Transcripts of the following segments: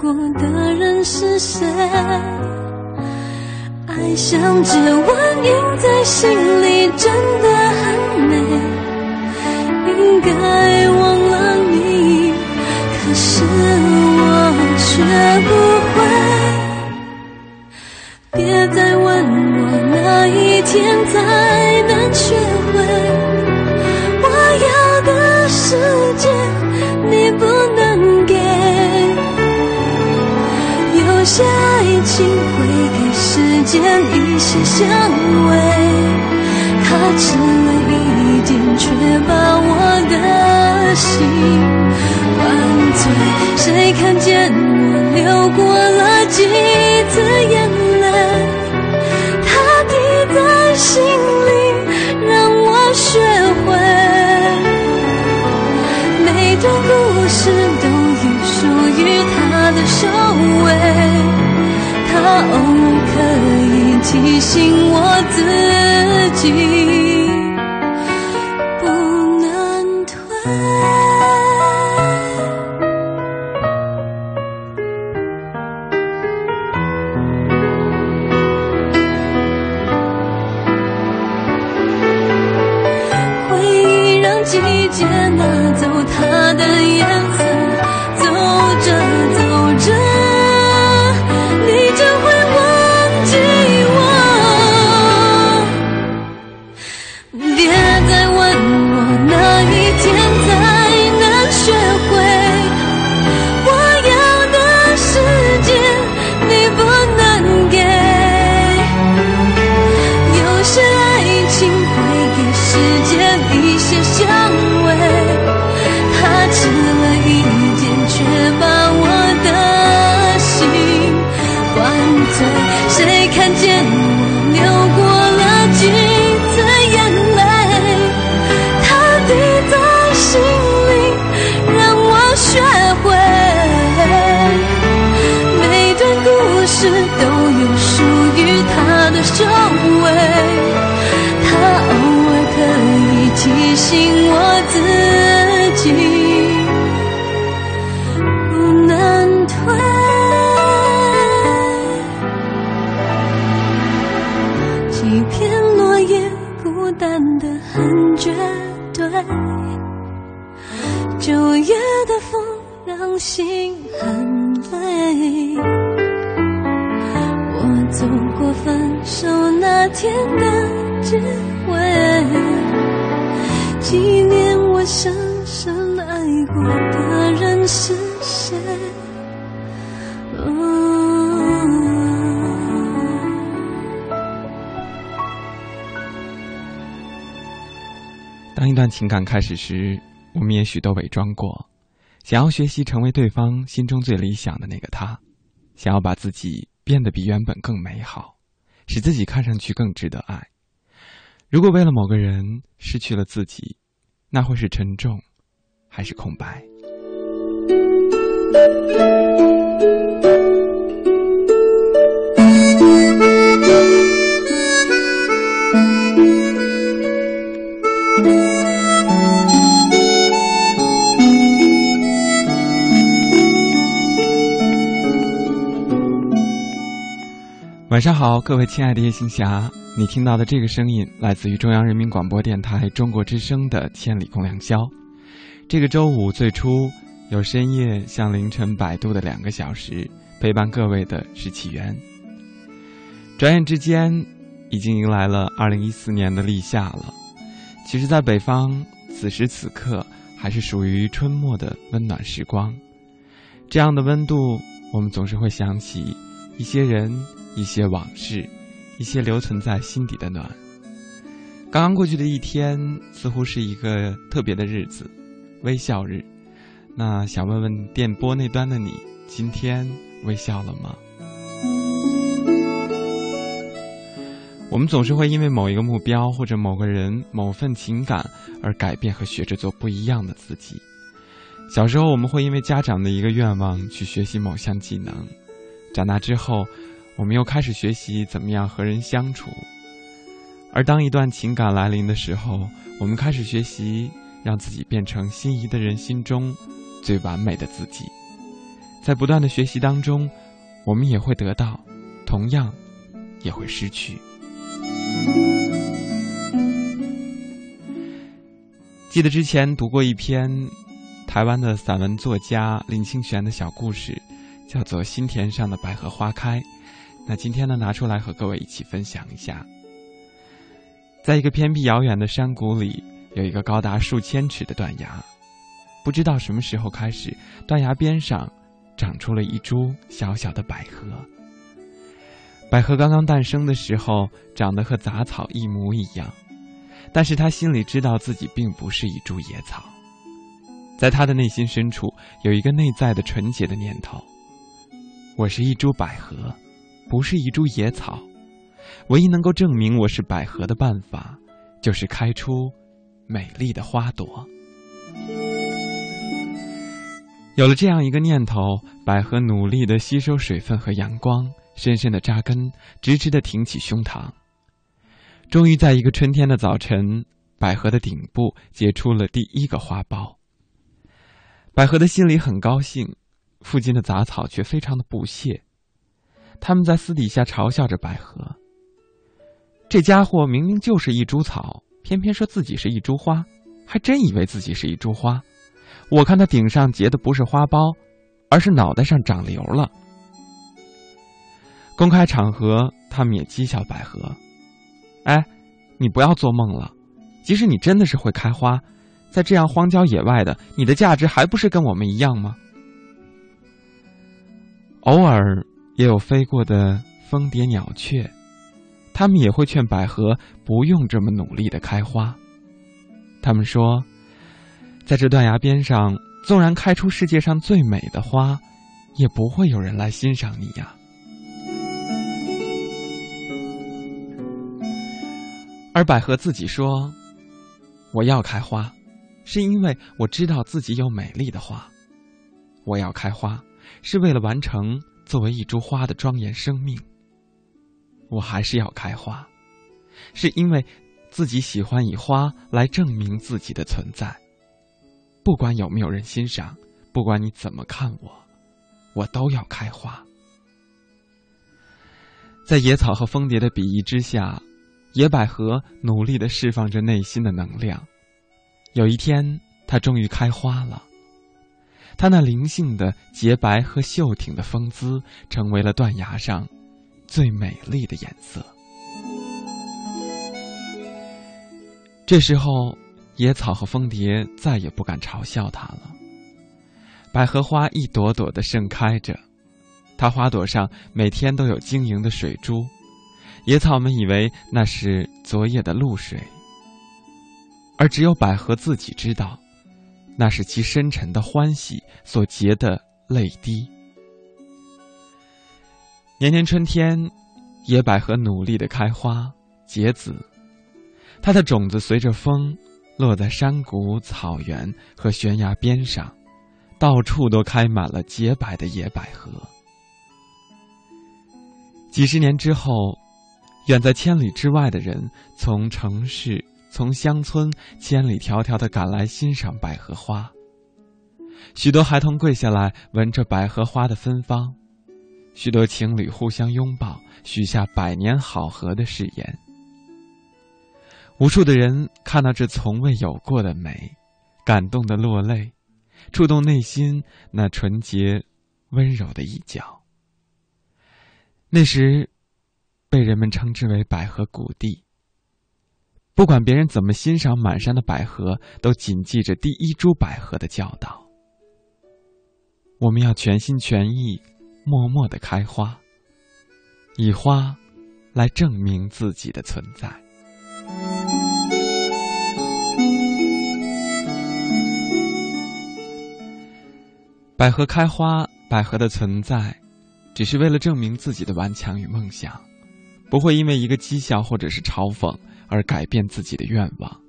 过的人是谁？爱像只蚊印在心里，真的很美。应该忘了你，可是我学不会。别再问我哪一天才能学会。爱情会给时间一些香味，它吃了一点，却把我的心灌醉。谁看见我流过了几次眼泪？它滴在心里，让我学会。每段故事都有属于它的收尾。哦可以提醒我自己，绝对，九月的风让心很累。我走过分手那天的结尾，纪念我深深爱过的人是。一段情感开始时，我们也许都伪装过，想要学习成为对方心中最理想的那个他，想要把自己变得比原本更美好，使自己看上去更值得爱。如果为了某个人失去了自己，那会是沉重，还是空白？晚上好，各位亲爱的夜行侠，你听到的这个声音来自于中央人民广播电台中国之声的《千里共良宵》。这个周五最初有深夜向凌晨摆渡的两个小时，陪伴各位的是起源。转眼之间，已经迎来了二零一四年的立夏了。其实，在北方，此时此刻还是属于春末的温暖时光。这样的温度，我们总是会想起一些人、一些往事。一些留存在心底的暖。刚刚过去的一天，似乎是一个特别的日子，微笑日。那想问问电波那端的你，今天微笑了吗？我们总是会因为某一个目标，或者某个人、某份情感而改变和学着做不一样的自己。小时候，我们会因为家长的一个愿望去学习某项技能，长大之后。我们又开始学习怎么样和人相处，而当一段情感来临的时候，我们开始学习让自己变成心仪的人心中最完美的自己。在不断的学习当中，我们也会得到，同样也会失去。记得之前读过一篇台湾的散文作家林清玄的小故事，叫做《心田上的百合花开》。那今天呢，拿出来和各位一起分享一下。在一个偏僻遥远的山谷里，有一个高达数千尺的断崖。不知道什么时候开始，断崖边上长出了一株小小的百合。百合刚刚诞生的时候，长得和杂草一模一样，但是他心里知道自己并不是一株野草。在他的内心深处，有一个内在的纯洁的念头：我是一株百合。不是一株野草，唯一能够证明我是百合的办法，就是开出美丽的花朵。有了这样一个念头，百合努力的吸收水分和阳光，深深的扎根，直直的挺起胸膛。终于在一个春天的早晨，百合的顶部结出了第一个花苞。百合的心里很高兴，附近的杂草却非常的不屑。他们在私底下嘲笑着百合。这家伙明明就是一株草，偏偏说自己是一株花，还真以为自己是一株花。我看他顶上结的不是花苞，而是脑袋上长瘤了。公开场合，他们也讥笑百合：“哎，你不要做梦了！即使你真的是会开花，在这样荒郊野外的，你的价值还不是跟我们一样吗？”偶尔。也有飞过的蜂蝶、鸟雀，他们也会劝百合不用这么努力的开花。他们说，在这断崖边上，纵然开出世界上最美的花，也不会有人来欣赏你呀。而百合自己说：“我要开花，是因为我知道自己有美丽的花。我要开花，是为了完成。”作为一株花的庄严生命，我还是要开花，是因为自己喜欢以花来证明自己的存在。不管有没有人欣赏，不管你怎么看我，我都要开花。在野草和蜂蝶的比翼之下，野百合努力的释放着内心的能量。有一天，它终于开花了。它那灵性的洁白和秀挺的风姿，成为了断崖上最美丽的颜色。这时候，野草和蜂蝶再也不敢嘲笑它了。百合花一朵朵的盛开着，它花朵上每天都有晶莹的水珠，野草们以为那是昨夜的露水，而只有百合自己知道。那是其深沉的欢喜所结的泪滴。年年春天，野百合努力的开花结籽，它的种子随着风落在山谷、草原和悬崖边上，到处都开满了洁白的野百合。几十年之后，远在千里之外的人从城市。从乡村千里迢迢的赶来欣赏百合花，许多孩童跪下来闻着百合花的芬芳，许多情侣互相拥抱，许下百年好合的誓言。无数的人看到这从未有过的美，感动的落泪，触动内心那纯洁、温柔的一角。那时，被人们称之为百合谷地。不管别人怎么欣赏满山的百合，都谨记着第一株百合的教导：我们要全心全意、默默的开花，以花来证明自己的存在。百合开花，百合的存在，只是为了证明自己的顽强与梦想，不会因为一个讥笑或者是嘲讽而改变自己的愿望。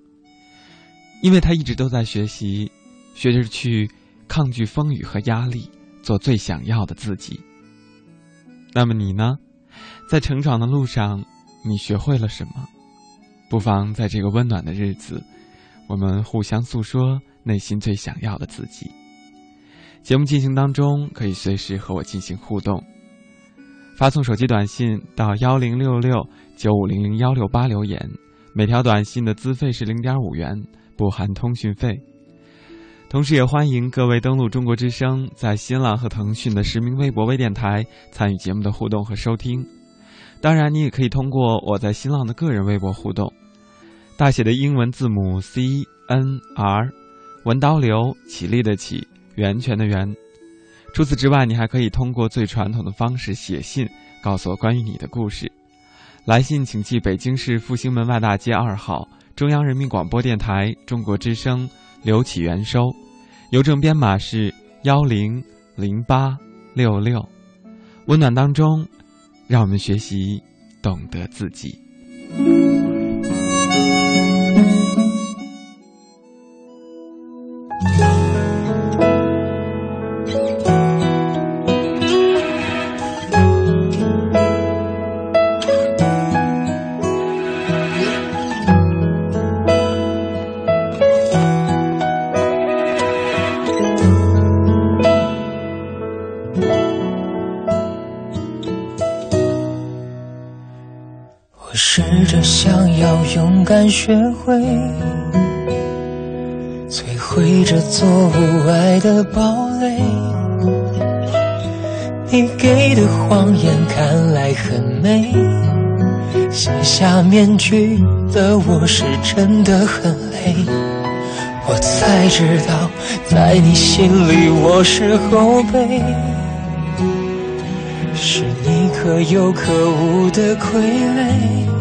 因为他一直都在学习，学着去抗拒风雨和压力，做最想要的自己。那么你呢？在成长的路上，你学会了什么？不妨在这个温暖的日子，我们互相诉说内心最想要的自己。节目进行当中，可以随时和我进行互动，发送手机短信到幺零六六九五零零幺六八留言，每条短信的资费是零点五元，不含通讯费。同时，也欢迎各位登录中国之声，在新浪和腾讯的实名微博微电台参与节目的互动和收听。当然，你也可以通过我在新浪的个人微博互动，大写的英文字母 C N R，文刀流，起立的起。源泉的源。除此之外，你还可以通过最传统的方式写信，告诉我关于你的故事。来信请寄北京市复兴门外大街二号中央人民广播电台中国之声刘启元收，邮政编码是幺零零八六六。温暖当中，让我们学习懂得自己。学会摧毁这座无爱的堡垒。你给的谎言看来很美，卸下面具的我是真的很累。我才知道，在你心里我是后辈，是你可有可无的傀儡。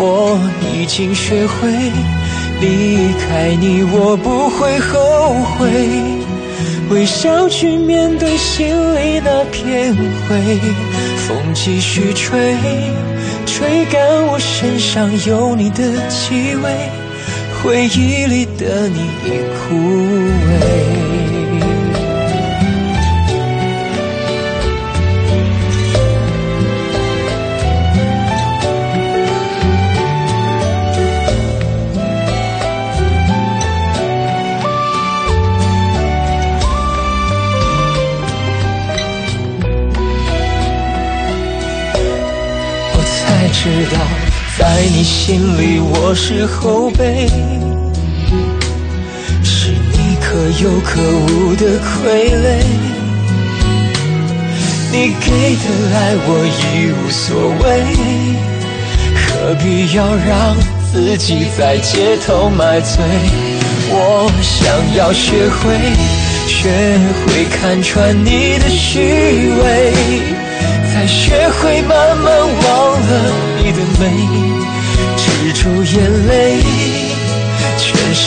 我已经学会离开你，我不会后悔。微笑去面对心里那片灰，风继续吹，吹干我身上有你的气味，回忆里的你已枯萎。你心里我是后辈，是你可有可无的傀儡。你给的爱我已无所谓，何必要让自己在街头买醉？我想要学会，学会看穿你的虚伪。才学会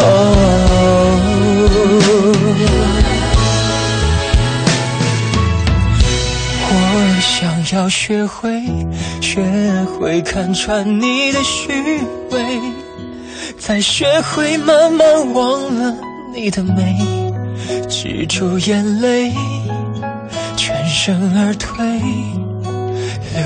哦我想要学会，学会看穿你的虚伪，再学会慢慢忘了你的美，止住眼泪，全身而退，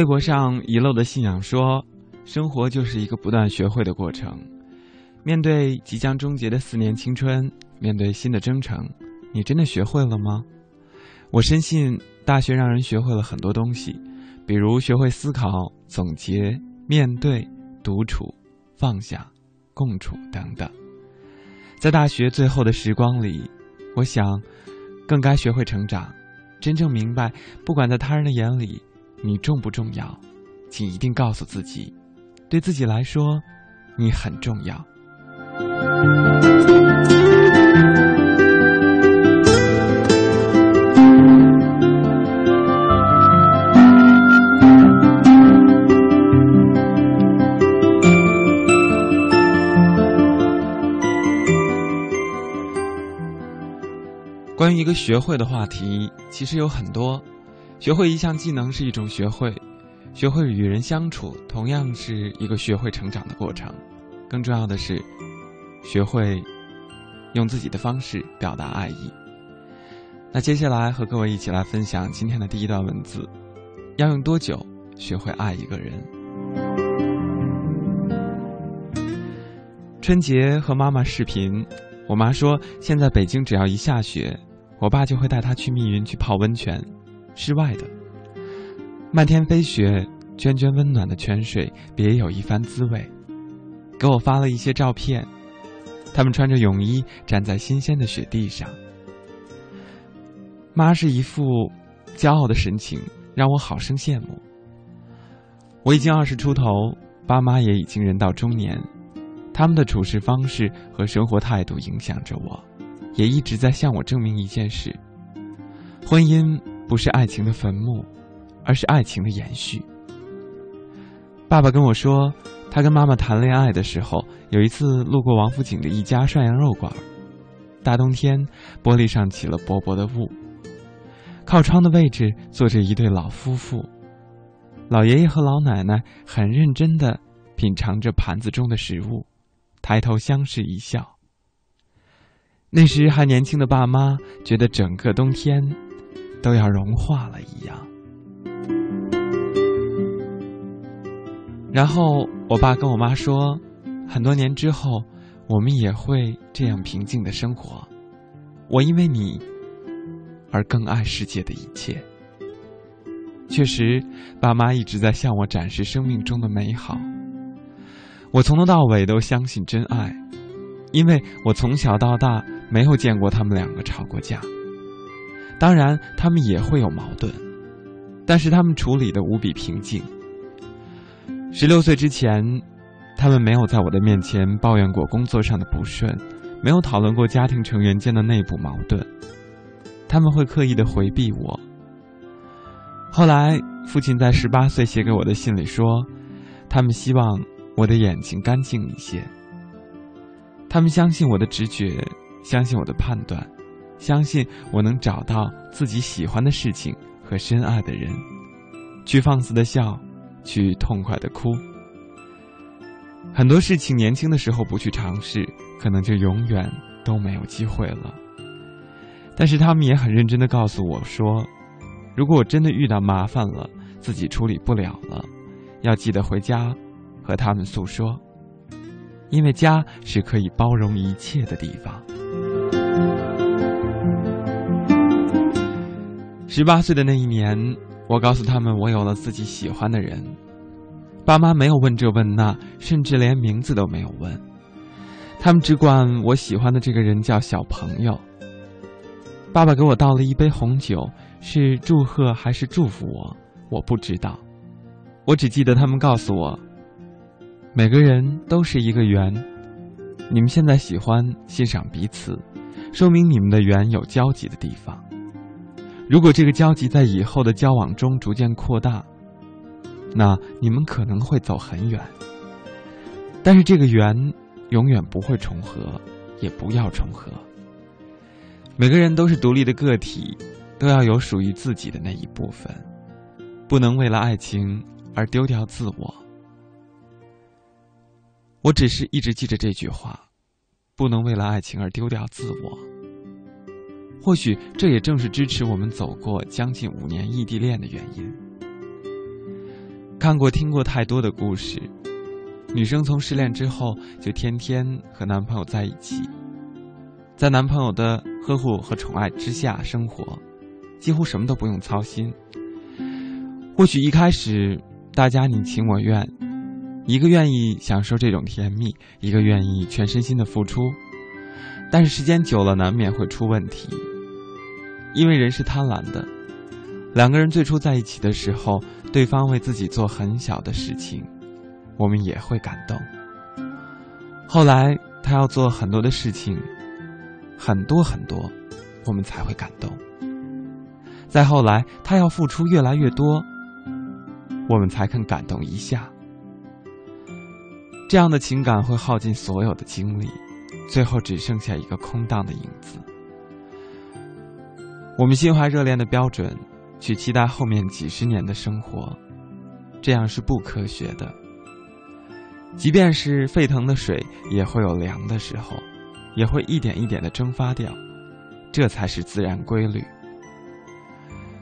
微博上遗漏的信仰说：“生活就是一个不断学会的过程。面对即将终结的四年青春，面对新的征程，你真的学会了吗？”我深信，大学让人学会了很多东西，比如学会思考、总结、面对、独处、放下、共处等等。在大学最后的时光里，我想，更该学会成长，真正明白，不管在他人的眼里。你重不重要？请一定告诉自己，对自己来说，你很重要。关于一个学会的话题，其实有很多。学会一项技能是一种学会，学会与人相处同样是一个学会成长的过程。更重要的是，学会用自己的方式表达爱意。那接下来和各位一起来分享今天的第一段文字：要用多久学会爱一个人？春节和妈妈视频，我妈说现在北京只要一下雪，我爸就会带她去密云去泡温泉。室外的漫天飞雪，涓涓温暖的泉水，别有一番滋味。给我发了一些照片，他们穿着泳衣站在新鲜的雪地上。妈是一副骄傲的神情，让我好生羡慕。我已经二十出头，爸妈也已经人到中年，他们的处事方式和生活态度影响着我，也一直在向我证明一件事：婚姻。不是爱情的坟墓，而是爱情的延续。爸爸跟我说，他跟妈妈谈恋爱的时候，有一次路过王府井的一家涮羊肉馆，大冬天，玻璃上起了薄薄的雾。靠窗的位置坐着一对老夫妇，老爷爷和老奶奶很认真的品尝着盘子中的食物，抬头相视一笑。那时还年轻的爸妈觉得整个冬天。都要融化了一样。然后我爸跟我妈说，很多年之后，我们也会这样平静的生活。我因为你而更爱世界的一切。确实，爸妈一直在向我展示生命中的美好。我从头到尾都相信真爱，因为我从小到大没有见过他们两个吵过架。当然，他们也会有矛盾，但是他们处理的无比平静。十六岁之前，他们没有在我的面前抱怨过工作上的不顺，没有讨论过家庭成员间的内部矛盾。他们会刻意的回避我。后来，父亲在十八岁写给我的信里说，他们希望我的眼睛干净一些。他们相信我的直觉，相信我的判断，相信我能找到自己喜欢的事情和深爱的人，去放肆的笑。去痛快的哭。很多事情年轻的时候不去尝试，可能就永远都没有机会了。但是他们也很认真的告诉我说，如果我真的遇到麻烦了，自己处理不了了，要记得回家和他们诉说，因为家是可以包容一切的地方。十八岁的那一年。我告诉他们，我有了自己喜欢的人，爸妈没有问这问那，甚至连名字都没有问，他们只管我喜欢的这个人叫小朋友。爸爸给我倒了一杯红酒，是祝贺还是祝福我？我不知道，我只记得他们告诉我，每个人都是一个圆，你们现在喜欢欣赏彼此，说明你们的缘有交集的地方。如果这个交集在以后的交往中逐渐扩大，那你们可能会走很远。但是这个缘永远不会重合，也不要重合。每个人都是独立的个体，都要有属于自己的那一部分，不能为了爱情而丢掉自我。我只是一直记着这句话：不能为了爱情而丢掉自我。或许这也正是支持我们走过将近五年异地恋的原因。看过、听过太多的故事，女生从失恋之后就天天和男朋友在一起，在男朋友的呵护和宠爱之下生活，几乎什么都不用操心。或许一开始大家你情我愿，一个愿意享受这种甜蜜，一个愿意全身心的付出，但是时间久了难免会出问题。因为人是贪婪的，两个人最初在一起的时候，对方为自己做很小的事情，我们也会感动。后来他要做很多的事情，很多很多，我们才会感动。再后来他要付出越来越多，我们才肯感动一下。这样的情感会耗尽所有的精力，最后只剩下一个空荡的影子。我们心怀热恋的标准，去期待后面几十年的生活，这样是不科学的。即便是沸腾的水，也会有凉的时候，也会一点一点的蒸发掉，这才是自然规律。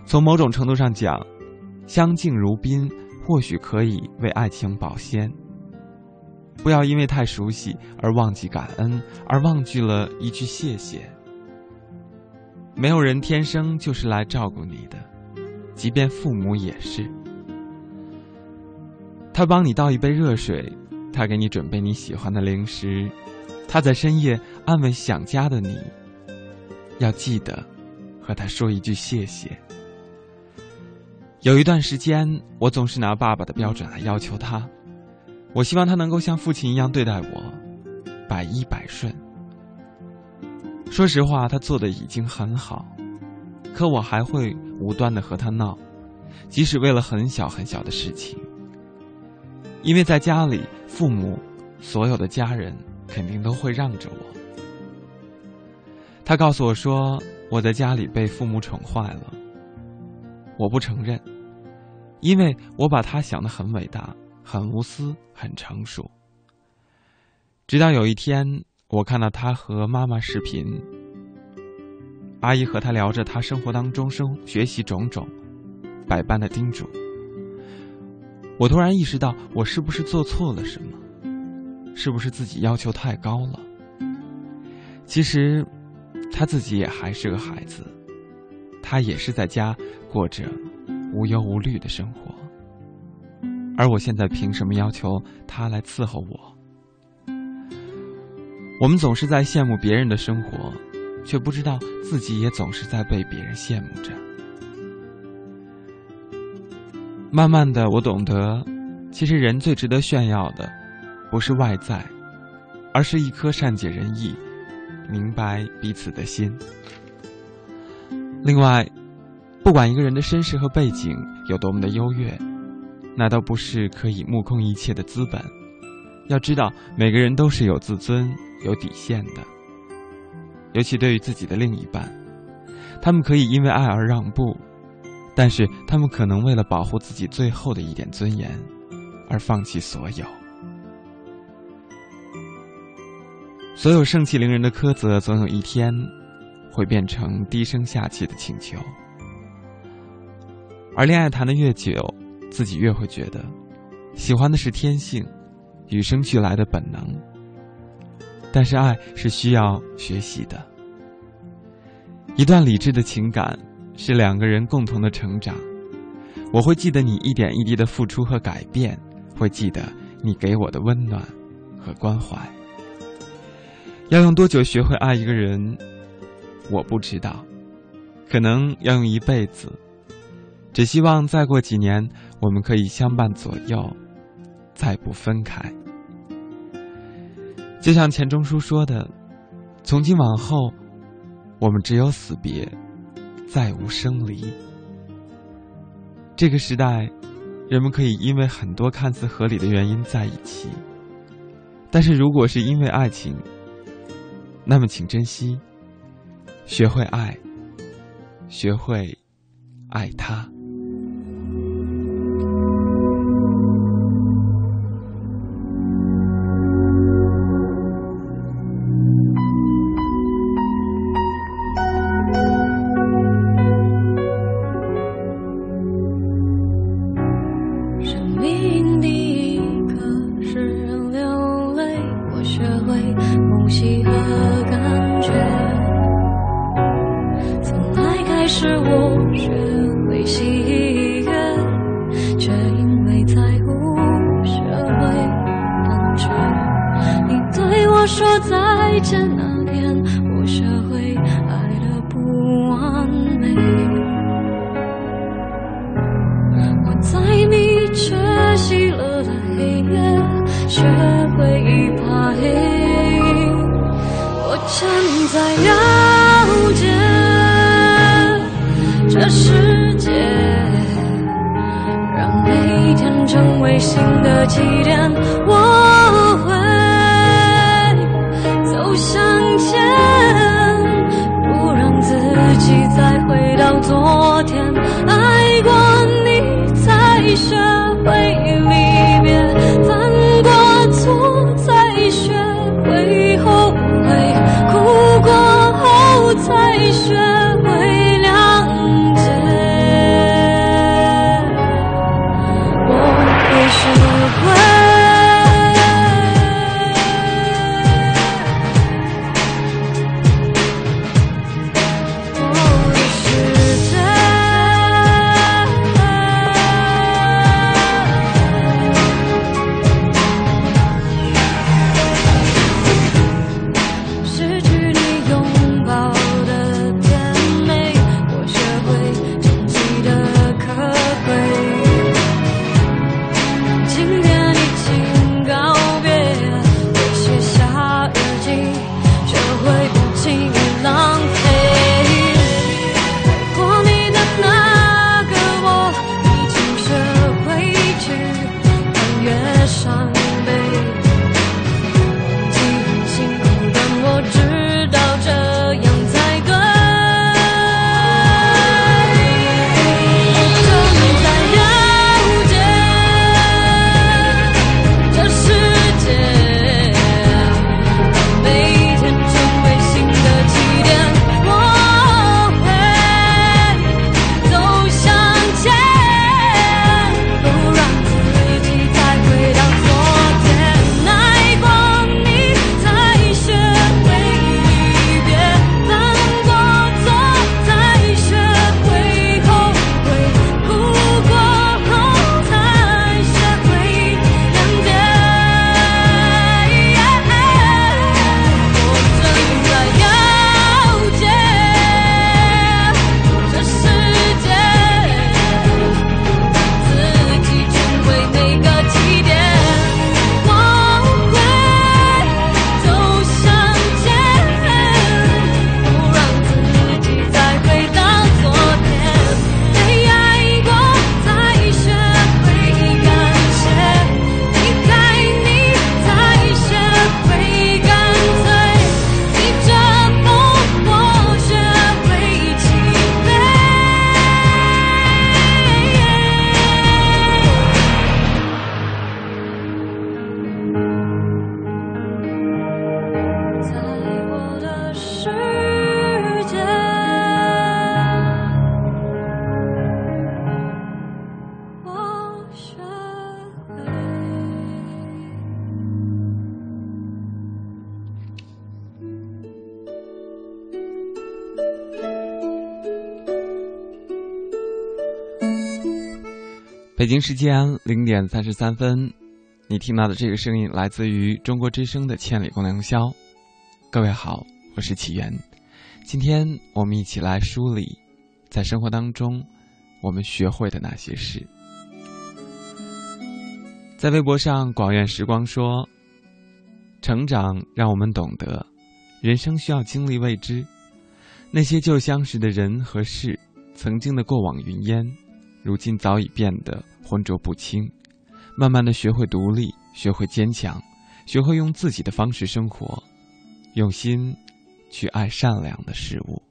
从某种程度上讲，相敬如宾或许可以为爱情保鲜。不要因为太熟悉而忘记感恩，而忘记了一句谢谢。没有人天生就是来照顾你的，即便父母也是。他帮你倒一杯热水，他给你准备你喜欢的零食，他在深夜安慰想家的你。要记得和他说一句谢谢。有一段时间，我总是拿爸爸的标准来要求他，我希望他能够像父亲一样对待我，百依百顺。说实话，他做的已经很好，可我还会无端的和他闹，即使为了很小很小的事情。因为在家里，父母、所有的家人肯定都会让着我。他告诉我说，我在家里被父母宠坏了。我不承认，因为我把他想的很伟大、很无私、很成熟。直到有一天。我看到他和妈妈视频，阿姨和他聊着他生活当中生学习种种，百般的叮嘱。我突然意识到，我是不是做错了什么？是不是自己要求太高了？其实，他自己也还是个孩子，他也是在家过着无忧无虑的生活，而我现在凭什么要求他来伺候我？我们总是在羡慕别人的生活，却不知道自己也总是在被别人羡慕着。慢慢的，我懂得，其实人最值得炫耀的，不是外在，而是一颗善解人意、明白彼此的心。另外，不管一个人的身世和背景有多么的优越，那都不是可以目空一切的资本。要知道，每个人都是有自尊。有底线的，尤其对于自己的另一半，他们可以因为爱而让步，但是他们可能为了保护自己最后的一点尊严，而放弃所有。所有盛气凌人的苛责，总有一天会变成低声下气的请求。而恋爱谈的越久，自己越会觉得，喜欢的是天性，与生俱来的本能。但是爱是需要学习的。一段理智的情感是两个人共同的成长。我会记得你一点一滴的付出和改变，会记得你给我的温暖和关怀。要用多久学会爱一个人，我不知道，可能要用一辈子。只希望再过几年，我们可以相伴左右，再不分开。就像钱钟书说的：“从今往后，我们只有死别，再无生离。”这个时代，人们可以因为很多看似合理的原因在一起，但是如果是因为爱情，那么请珍惜，学会爱，学会爱他。北京时间零点三十三分，你听到的这个声音来自于中国之声的《千里共良宵》。各位好，我是启源。今天我们一起来梳理，在生活当中我们学会的那些事。在微博上，广院时光说：“成长让我们懂得，人生需要经历未知。那些旧相识的人和事，曾经的过往云烟。”如今早已变得浑浊不清，慢慢的学会独立，学会坚强，学会用自己的方式生活，用心去爱善良的事物。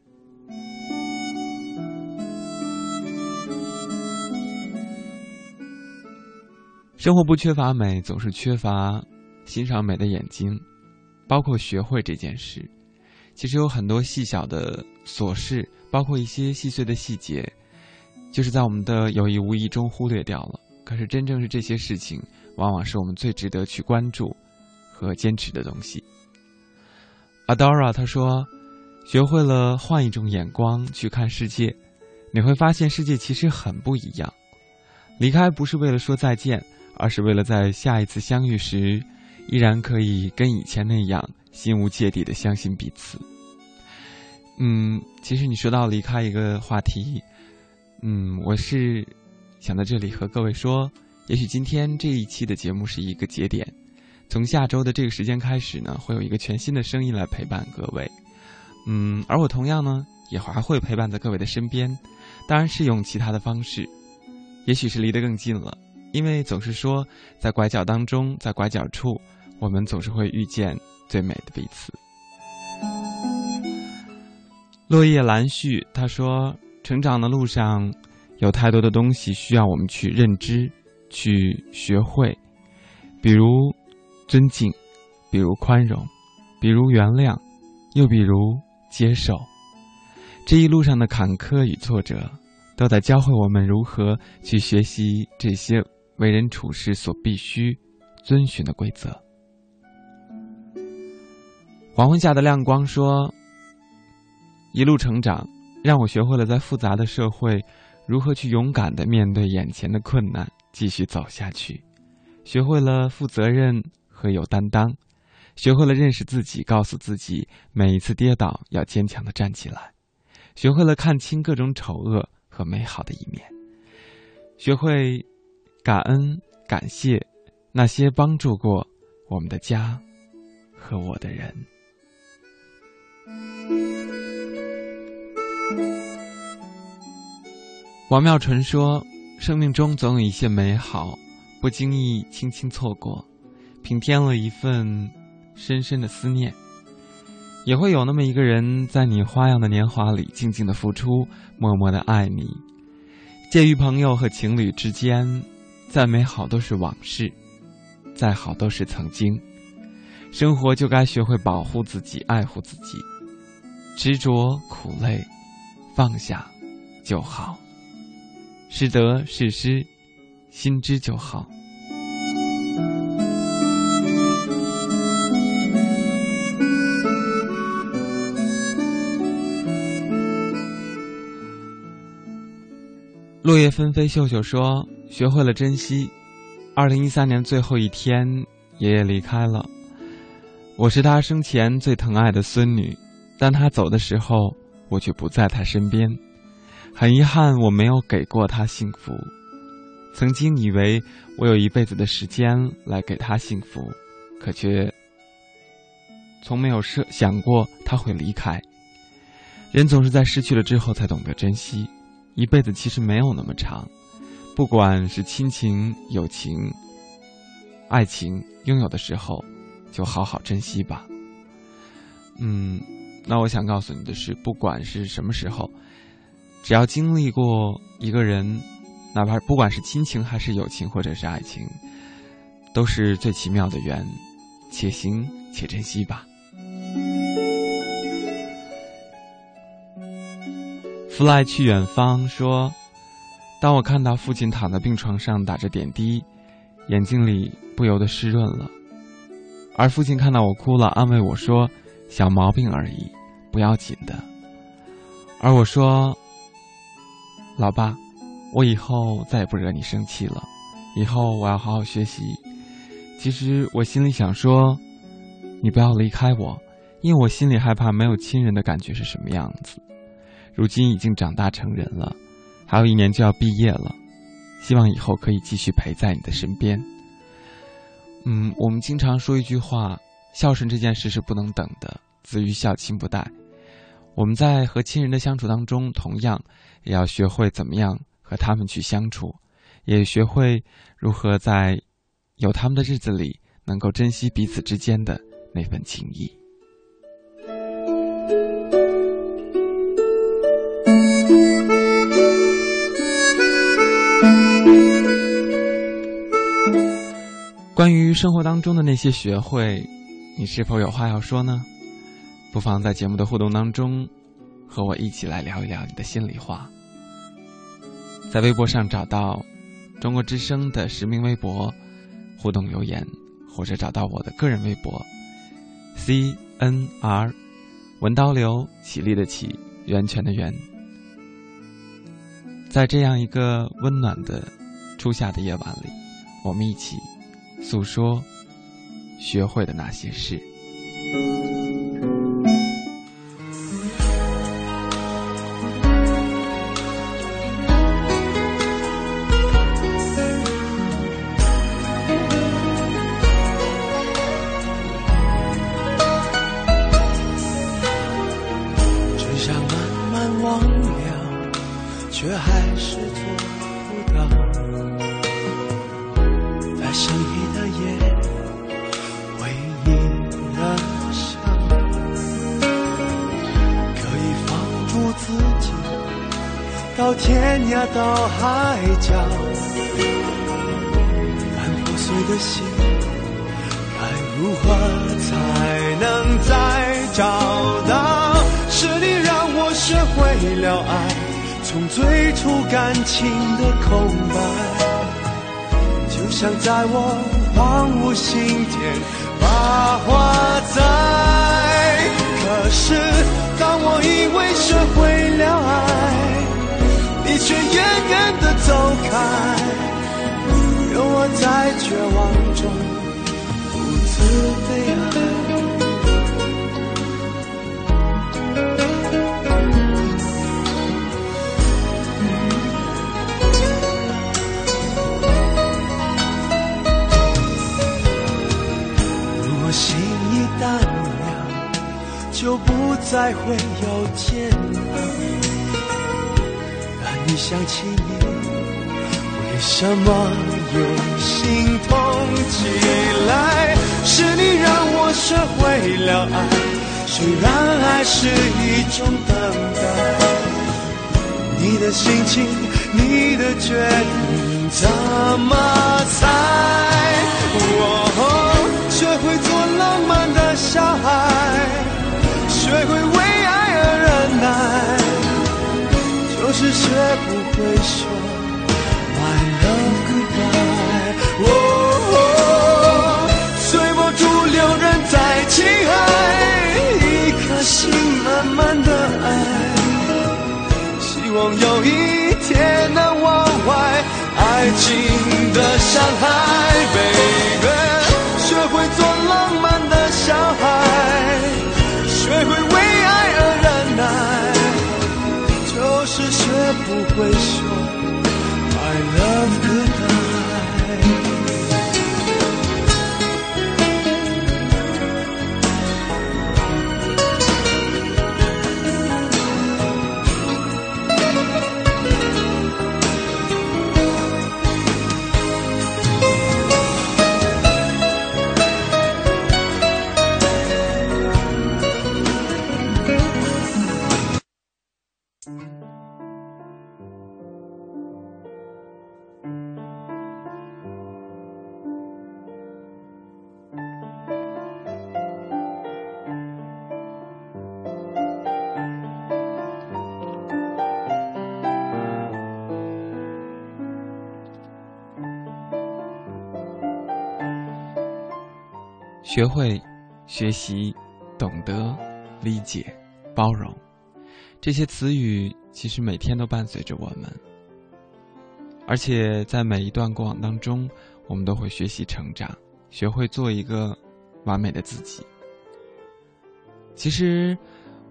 生活不缺乏美，总是缺乏欣赏美的眼睛，包括学会这件事。其实有很多细小的琐事，包括一些细碎的细节。就是在我们的有意无意中忽略掉了，可是真正是这些事情，往往是我们最值得去关注和坚持的东西。Adora 他说：“学会了换一种眼光去看世界，你会发现世界其实很不一样。离开不是为了说再见，而是为了在下一次相遇时，依然可以跟以前那样心无芥蒂的相信彼此。”嗯，其实你说到离开一个话题。嗯，我是想在这里和各位说，也许今天这一期的节目是一个节点，从下周的这个时间开始呢，会有一个全新的声音来陪伴各位。嗯，而我同样呢，也还会陪伴在各位的身边，当然是用其他的方式，也许是离得更近了，因为总是说，在拐角当中，在拐角处，我们总是会遇见最美的彼此。落叶兰絮，他说。成长的路上，有太多的东西需要我们去认知、去学会，比如尊敬，比如宽容，比如原谅，又比如接受。这一路上的坎坷与挫折，都在教会我们如何去学习这些为人处事所必须遵循的规则。黄昏下的亮光说：“一路成长。”让我学会了在复杂的社会，如何去勇敢的面对眼前的困难，继续走下去；学会了负责任和有担当；学会了认识自己，告诉自己每一次跌倒要坚强的站起来；学会了看清各种丑恶和美好的一面；学会感恩感谢那些帮助过我们的家和我的人。王妙纯说：“生命中总有一些美好，不经意、轻轻错过，平添了一份深深的思念。也会有那么一个人，在你花样的年华里，静静的付出，默默的爱你。介于朋友和情侣之间，再美好都是往事，再好都是曾经。生活就该学会保护自己，爱护自己，执着、苦累，放下就好。”是得是失，心知就好。落叶纷飞，秀秀说：“学会了珍惜。”二零一三年最后一天，爷爷离开了。我是他生前最疼爱的孙女，但他走的时候，我却不在他身边。很遗憾，我没有给过他幸福。曾经以为我有一辈子的时间来给他幸福，可却从没有设想过他会离开。人总是在失去了之后才懂得珍惜。一辈子其实没有那么长，不管是亲情、友情、爱情，拥有的时候就好好珍惜吧。嗯，那我想告诉你的是，不管是什么时候。只要经历过一个人，哪怕不管是亲情还是友情或者是爱情，都是最奇妙的缘，且行且珍惜吧。Fly 去远方说：“当我看到父亲躺在病床上打着点滴，眼睛里不由得湿润了。而父亲看到我哭了，安慰我说：‘小毛病而已，不要紧的。’而我说。”老爸，我以后再也不惹你生气了，以后我要好好学习。其实我心里想说，你不要离开我，因为我心里害怕没有亲人的感觉是什么样子。如今已经长大成人了，还有一年就要毕业了，希望以后可以继续陪在你的身边。嗯，我们经常说一句话：孝顺这件事是不能等的，子欲孝，亲不待。我们在和亲人的相处当中，同样也要学会怎么样和他们去相处，也学会如何在有他们的日子里，能够珍惜彼此之间的那份情谊。关于生活当中的那些学会，你是否有话要说呢？不妨在节目的互动当中，和我一起来聊一聊你的心里话。在微博上找到中国之声的实名微博互动留言，或者找到我的个人微博 C N R 文刀流起立的起源泉的源。在这样一个温暖的初夏的夜晚里，我们一起诉说学会的那些事。学会学习、懂得、理解、包容，这些词语其实每天都伴随着我们。而且在每一段过往当中，我们都会学习成长，学会做一个完美的自己。其实，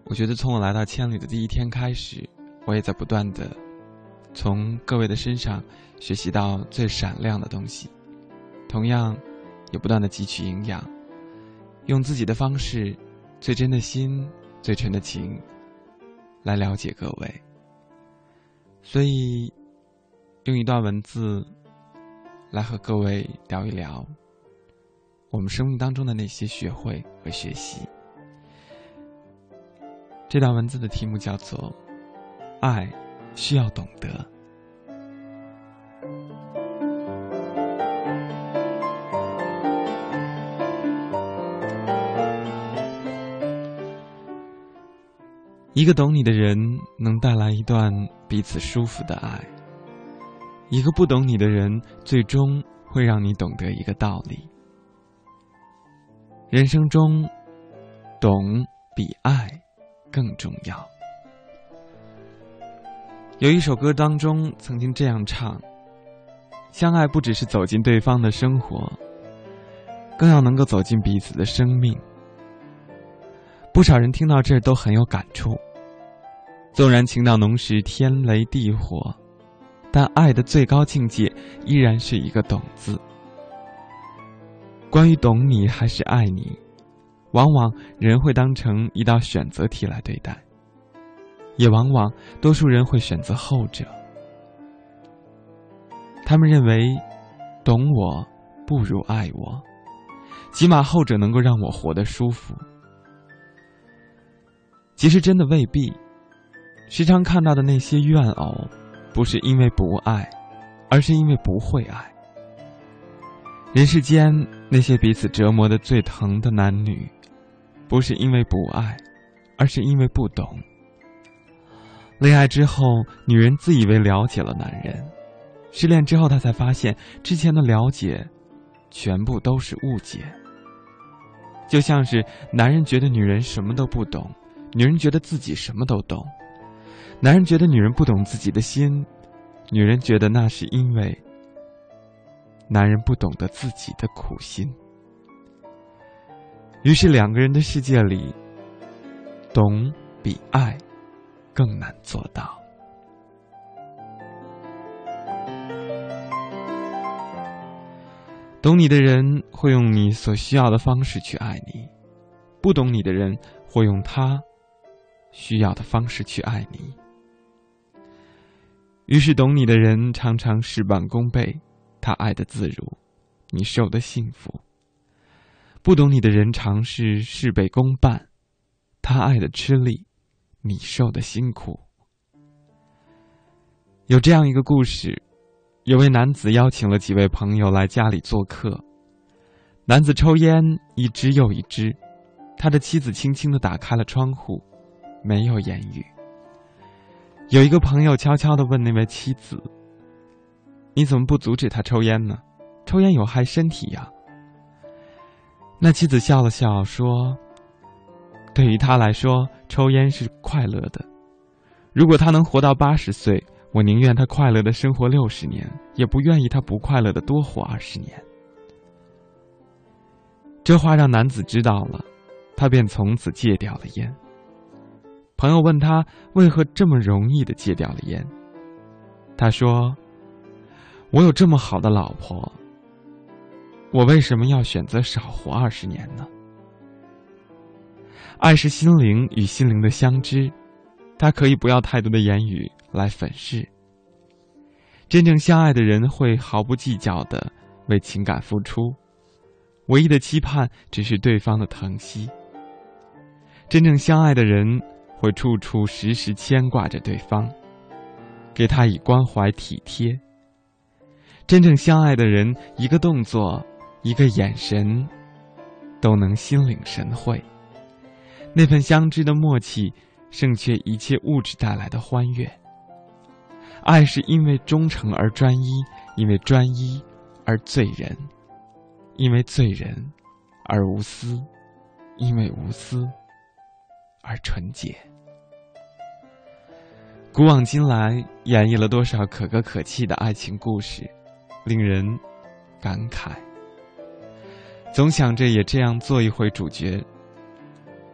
我觉得从我来到千里的第一天开始，我也在不断的从各位的身上学习到最闪亮的东西，同样也不断的汲取营养，用自己的方式，最真的心，最纯的情，来了解各位。所以，用一段文字来和各位聊一聊我们生命当中的那些学会和学习。这段文字的题目叫做“爱需要懂得”。一个懂你的人，能带来一段彼此舒服的爱；一个不懂你的人，最终会让你懂得一个道理：人生中，懂比爱更重要。有一首歌当中曾经这样唱：“相爱不只是走进对方的生活，更要能够走进彼此的生命。”不少人听到这儿都很有感触。纵然情到浓时天雷地火，但爱的最高境界依然是一个“懂”字。关于懂你还是爱你，往往人会当成一道选择题来对待，也往往多数人会选择后者。他们认为，懂我不如爱我，起码后者能够让我活得舒服。其实真的未必。时常看到的那些怨偶，不是因为不爱，而是因为不会爱。人世间那些彼此折磨的最疼的男女，不是因为不爱，而是因为不懂。恋爱之后，女人自以为了解了男人，失恋之后，她才发现之前的了解，全部都是误解。就像是男人觉得女人什么都不懂，女人觉得自己什么都懂。男人觉得女人不懂自己的心，女人觉得那是因为男人不懂得自己的苦心。于是两个人的世界里，懂比爱更难做到。懂你的人会用你所需要的方式去爱你，不懂你的人会用他需要的方式去爱你。于是，懂你的人常常事半功倍，他爱的自如，你受的幸福；不懂你的人常是事倍功半，他爱的吃力，你受的辛苦。有这样一个故事：有位男子邀请了几位朋友来家里做客，男子抽烟一支又一支，他的妻子轻轻的打开了窗户，没有言语。有一个朋友悄悄的问那位妻子：“你怎么不阻止他抽烟呢？抽烟有害身体呀。”那妻子笑了笑说：“对于他来说，抽烟是快乐的。如果他能活到八十岁，我宁愿他快乐的生活六十年，也不愿意他不快乐的多活二十年。”这话让男子知道了，他便从此戒掉了烟。朋友问他为何这么容易的戒掉了烟，他说：“我有这么好的老婆，我为什么要选择少活二十年呢？”爱是心灵与心灵的相知，他可以不要太多的言语来粉饰。真正相爱的人会毫不计较的为情感付出，唯一的期盼只是对方的疼惜。真正相爱的人。会处处时时牵挂着对方，给他以关怀体贴。真正相爱的人，一个动作，一个眼神，都能心领神会。那份相知的默契，胜却一切物质带来的欢悦。爱是因为忠诚而专一，因为专一而醉人，因为醉人而无私，因为无私。而纯洁。古往今来，演绎了多少可歌可泣的爱情故事，令人感慨。总想着也这样做一回主角，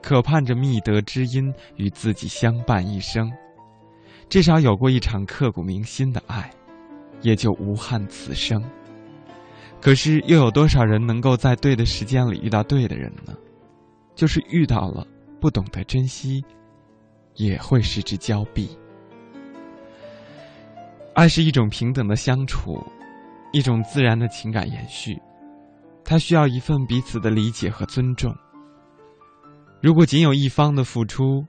可盼着觅得知音与自己相伴一生，至少有过一场刻骨铭心的爱，也就无憾此生。可是，又有多少人能够在对的时间里遇到对的人呢？就是遇到了，不懂得珍惜，也会失之交臂。爱是一种平等的相处，一种自然的情感延续，它需要一份彼此的理解和尊重。如果仅有一方的付出，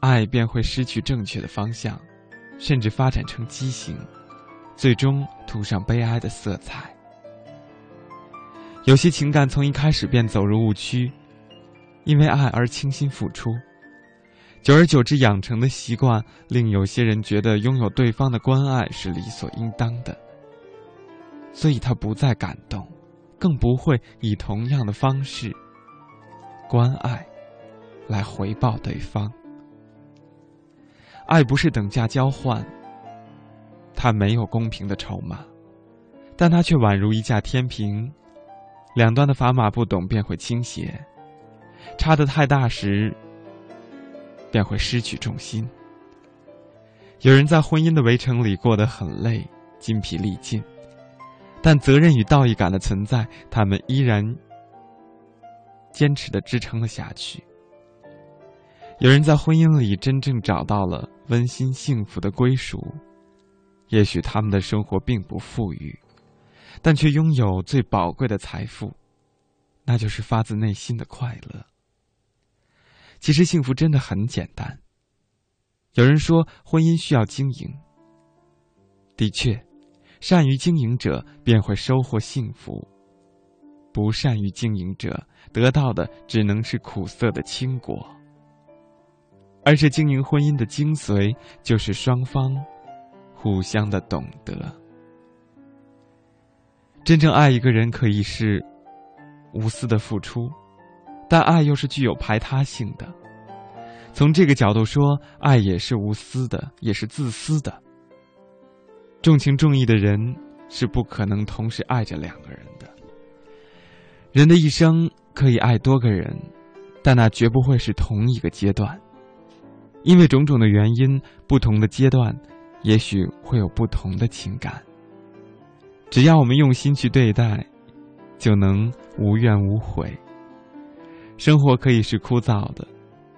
爱便会失去正确的方向，甚至发展成畸形，最终涂上悲哀的色彩。有些情感从一开始便走入误区，因为爱而倾心付出，久而久之养成的习惯，令有些人觉得拥有对方的关爱是理所应当的，所以他不再感动，更不会以同样的方式关爱来回报对方。爱不是等价交换，它没有公平的筹码，但它却宛如一架天平。两端的砝码不懂便会倾斜，差得太大时，便会失去重心。有人在婚姻的围城里过得很累，筋疲力尽，但责任与道义感的存在，他们依然坚持的支撑了下去。有人在婚姻里真正找到了温馨幸福的归属，也许他们的生活并不富裕。但却拥有最宝贵的财富，那就是发自内心的快乐。其实幸福真的很简单。有人说婚姻需要经营，的确，善于经营者便会收获幸福；不善于经营者得到的只能是苦涩的青果。而是经营婚姻的精髓，就是双方互相的懂得。真正爱一个人可以是无私的付出，但爱又是具有排他性的。从这个角度说，爱也是无私的，也是自私的。重情重义的人是不可能同时爱着两个人的。人的一生可以爱多个人，但那绝不会是同一个阶段，因为种种的原因，不同的阶段也许会有不同的情感。只要我们用心去对待，就能无怨无悔。生活可以是枯燥的，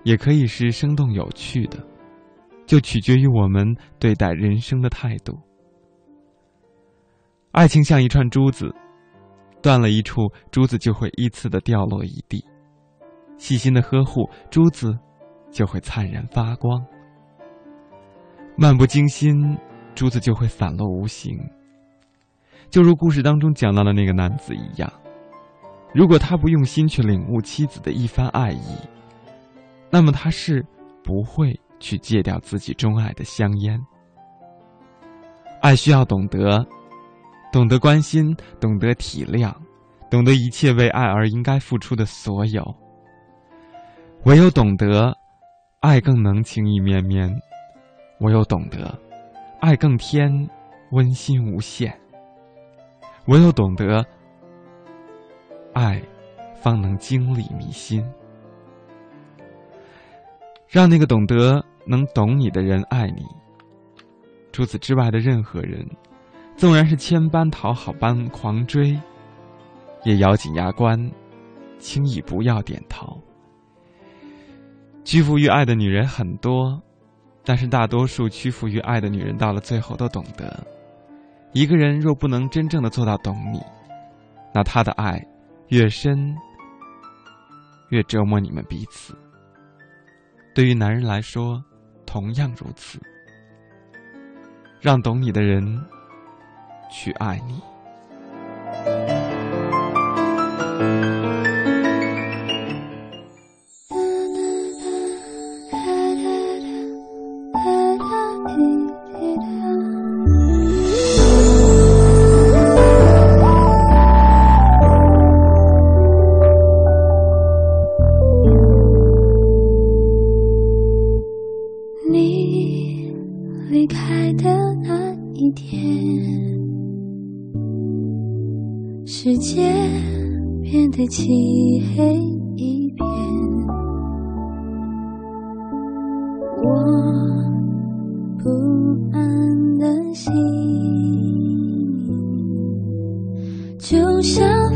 也可以是生动有趣的，就取决于我们对待人生的态度。爱情像一串珠子，断了一处，珠子就会依次的掉落一地。细心的呵护，珠子就会灿然发光；漫不经心，珠子就会散落无形。就如故事当中讲到的那个男子一样，如果他不用心去领悟妻子的一番爱意，那么他是不会去戒掉自己钟爱的香烟。爱需要懂得，懂得关心，懂得体谅，懂得一切为爱而应该付出的所有。唯有懂得，爱更能情意绵绵；唯有懂得，爱更添温馨无限。唯有懂得爱，方能经历迷心。让那个懂得、能懂你的人爱你。除此之外的任何人，纵然是千般讨好般狂追，也咬紧牙关，轻易不要点头。屈服于爱的女人很多，但是大多数屈服于爱的女人，到了最后都懂得。一个人若不能真正的做到懂你，那他的爱越深，越折磨你们彼此。对于男人来说，同样如此。让懂你的人去爱你。不安的心。就像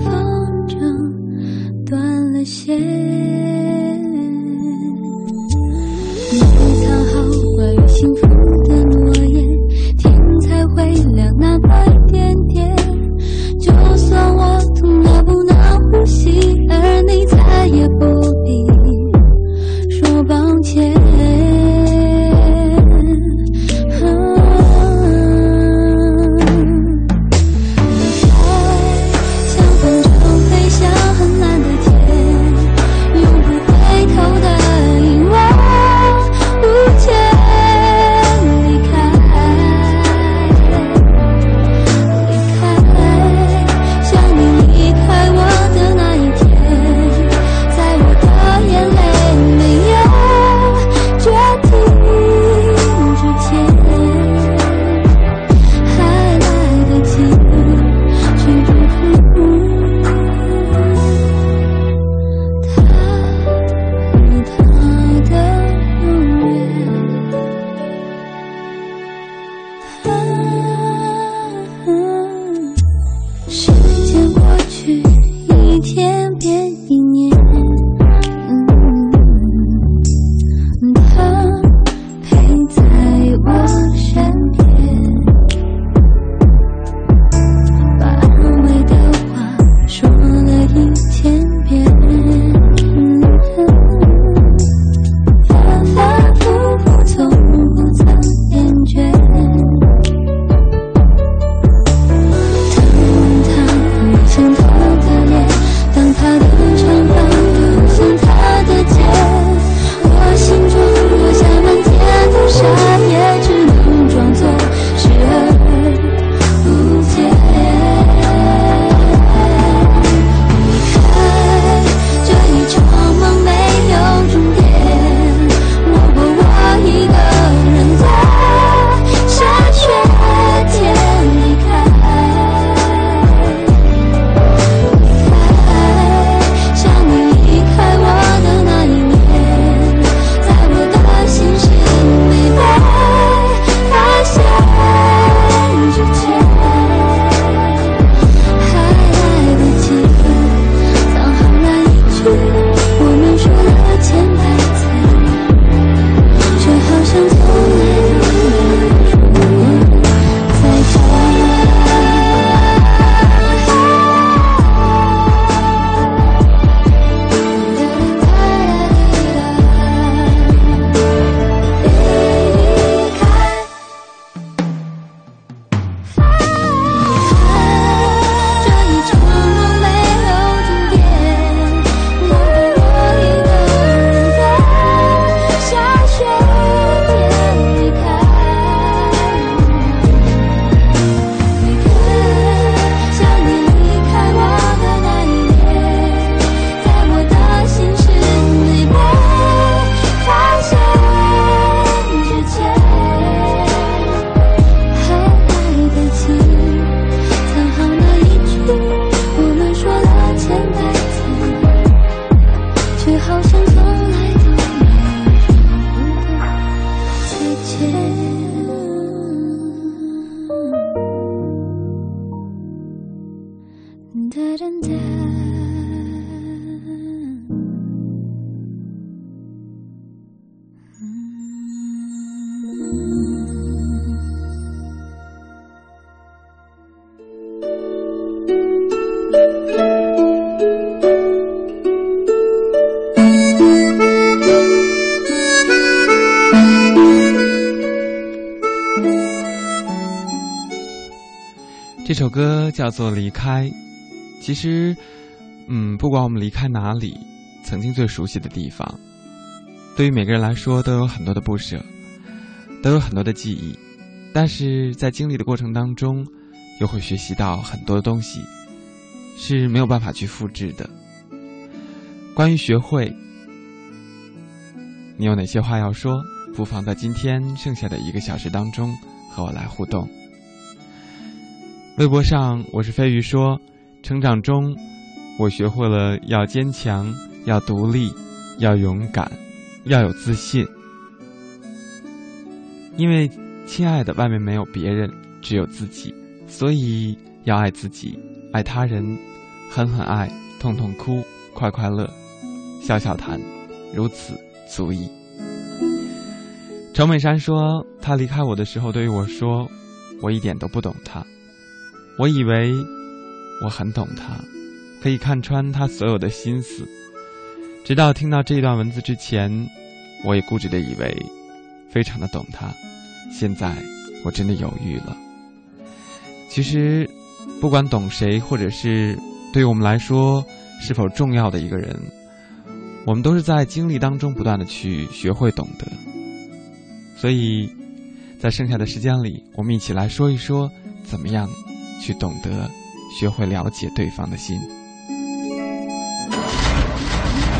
却好像叫做《离开》，其实，嗯，不管我们离开哪里，曾经最熟悉的地方，对于每个人来说都有很多的不舍，都有很多的记忆，但是在经历的过程当中，又会学习到很多东西，是没有办法去复制的。关于学会，你有哪些话要说？不妨在今天剩下的一个小时当中。和我来互动。微博上我是飞鱼说，成长中我学会了要坚强，要独立，要勇敢，要有自信。因为亲爱的，外面没有别人，只有自己，所以要爱自己，爱他人，狠狠爱，痛痛哭，快快乐，笑笑谈，如此足矣。程美山说：“他离开我的时候，对于我说，我一点都不懂他。”我以为我很懂他，可以看穿他所有的心思。直到听到这段文字之前，我也固执的以为非常的懂他。现在我真的犹豫了。其实，不管懂谁，或者是对我们来说是否重要的一个人，我们都是在经历当中不断的去学会懂得。所以，在剩下的时间里，我们一起来说一说怎么样。去懂得，学会了解对方的心。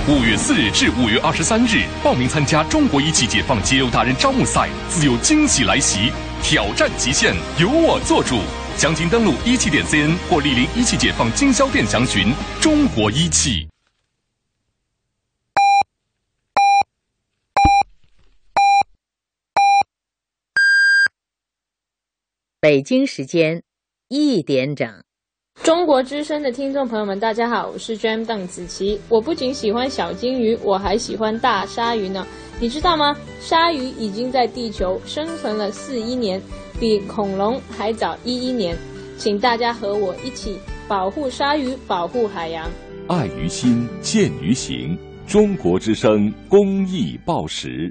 五月四日至五月二十三日，报名参加中国一汽解放节油达人招募赛，自有惊喜来袭，挑战极限，由我做主。详情登录一汽点 cn 或莅临一汽解放经销店详询。中国一汽。北京时间。一点整，中国之声的听众朋友们，大家好，我是 Jam 邓紫棋。我不仅喜欢小金鱼，我还喜欢大鲨鱼呢。你知道吗？鲨鱼已经在地球生存了四亿年，比恐龙还早一亿年。请大家和我一起保护鲨鱼，保护海洋。爱于心，见于行。中国之声公益报时。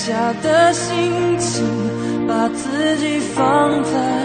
下的心情把自己放在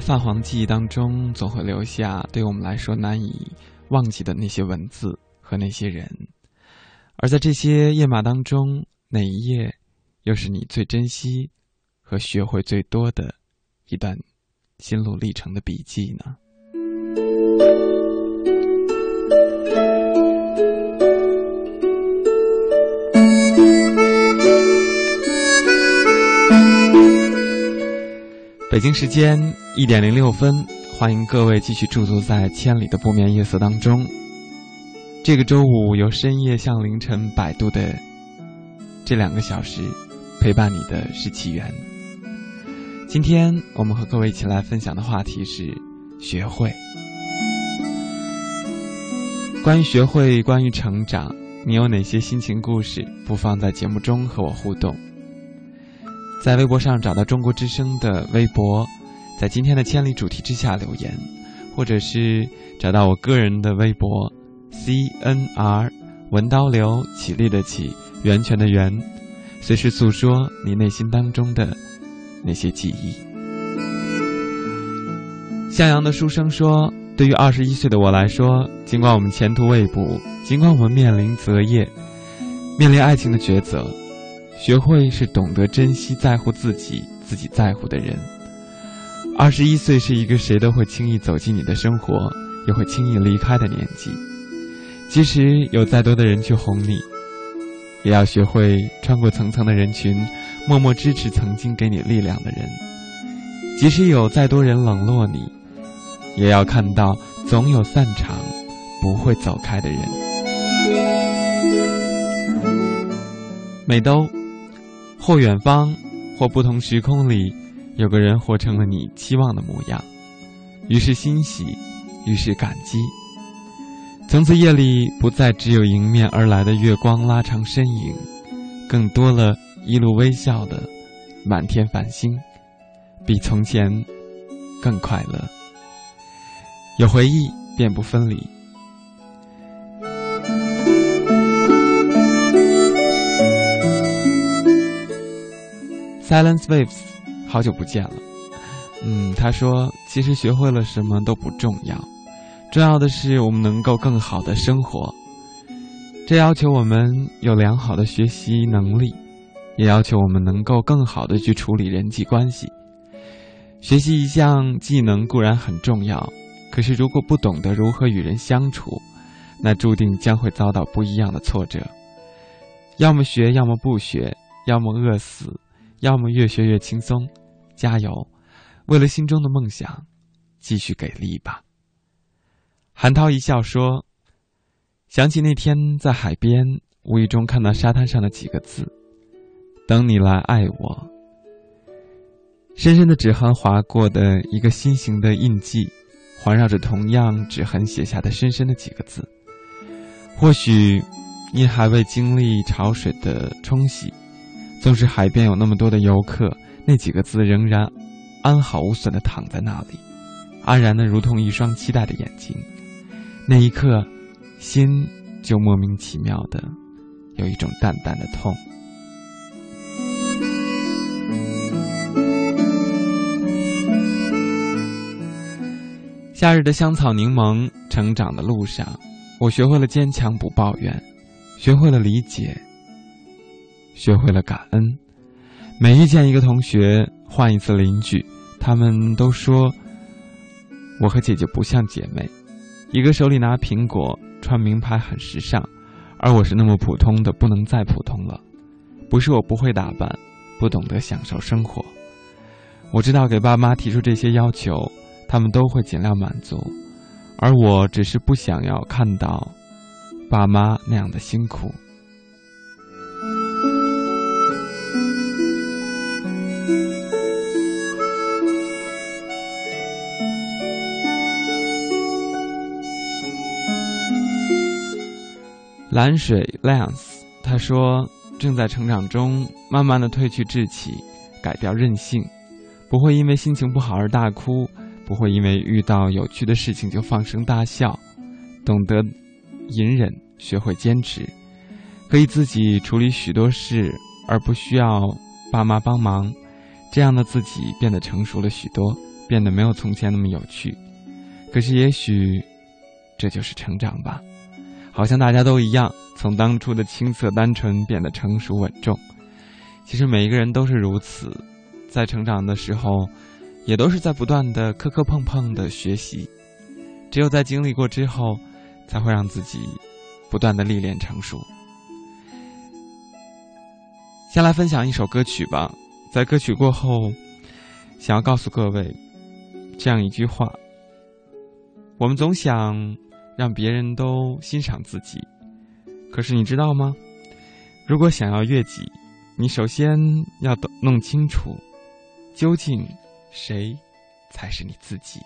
泛黄记忆当中，总会留下对我们来说难以忘记的那些文字和那些人。而在这些页码当中，哪一页又是你最珍惜和学会最多的一段心路历程的笔记呢？北京时间一点零六分，欢迎各位继续驻足在千里的不眠夜色当中。这个周五由深夜向凌晨摆渡的这两个小时，陪伴你的是起源。今天我们和各位一起来分享的话题是学会。关于学会，关于成长，你有哪些心情故事？不妨在节目中和我互动。在微博上找到中国之声的微博，在今天的千里主题之下留言，或者是找到我个人的微博，C N R 文刀流起立的起源泉的源，随时诉说你内心当中的那些记忆。向阳的书生说：“对于二十一岁的我来说，尽管我们前途未卜，尽管我们面临择业，面临爱情的抉择。”学会是懂得珍惜、在乎自己、自己在乎的人。二十一岁是一个谁都会轻易走进你的生活，也会轻易离开的年纪。即使有再多的人去哄你，也要学会穿过层层的人群，默默支持曾经给你力量的人。即使有再多人冷落你，也要看到总有散场不会走开的人。美兜。或远方，或不同时空里，有个人活成了你期望的模样，于是欣喜，于是感激。从此夜里不再只有迎面而来的月光拉长身影，更多了一路微笑的满天繁星，比从前更快乐。有回忆便不分离。Silence waves，好久不见了。嗯，他说，其实学会了什么都不重要，重要的是我们能够更好的生活。这要求我们有良好的学习能力，也要求我们能够更好的去处理人际关系。学习一项技能固然很重要，可是如果不懂得如何与人相处，那注定将会遭到不一样的挫折。要么学，要么不学；要么饿死，要么越学越轻松。加油，为了心中的梦想，继续给力吧。韩涛一笑说：“想起那天在海边，无意中看到沙滩上的几个字：‘等你来爱我。’深深的指痕划过的一个心形的印记，环绕着同样指痕写下的深深的几个字。或许。”你还未经历潮水的冲洗，纵使海边有那么多的游客，那几个字仍然安好无损的躺在那里，安然的如同一双期待的眼睛。那一刻，心就莫名其妙的有一种淡淡的痛。夏日的香草柠檬，成长的路上，我学会了坚强，不抱怨。学会了理解，学会了感恩。每遇见一个同学，换一次邻居，他们都说我和姐姐不像姐妹。一个手里拿苹果，穿名牌很时尚，而我是那么普通的不能再普通了。不是我不会打扮，不懂得享受生活。我知道给爸妈提出这些要求，他们都会尽量满足，而我只是不想要看到。爸妈那样的辛苦。蓝水 Lance 他说：“正在成长中，慢慢的褪去稚气，改掉任性，不会因为心情不好而大哭，不会因为遇到有趣的事情就放声大笑，懂得。”隐忍，学会坚持，可以自己处理许多事，而不需要爸妈帮忙。这样的自己变得成熟了许多，变得没有从前那么有趣。可是，也许这就是成长吧。好像大家都一样，从当初的青涩单纯变得成熟稳重。其实每一个人都是如此，在成长的时候，也都是在不断的磕磕碰碰的学习。只有在经历过之后。才会让自己不断的历练成熟。先来分享一首歌曲吧，在歌曲过后，想要告诉各位这样一句话：我们总想让别人都欣赏自己，可是你知道吗？如果想要悦己，你首先要弄清楚，究竟谁才是你自己。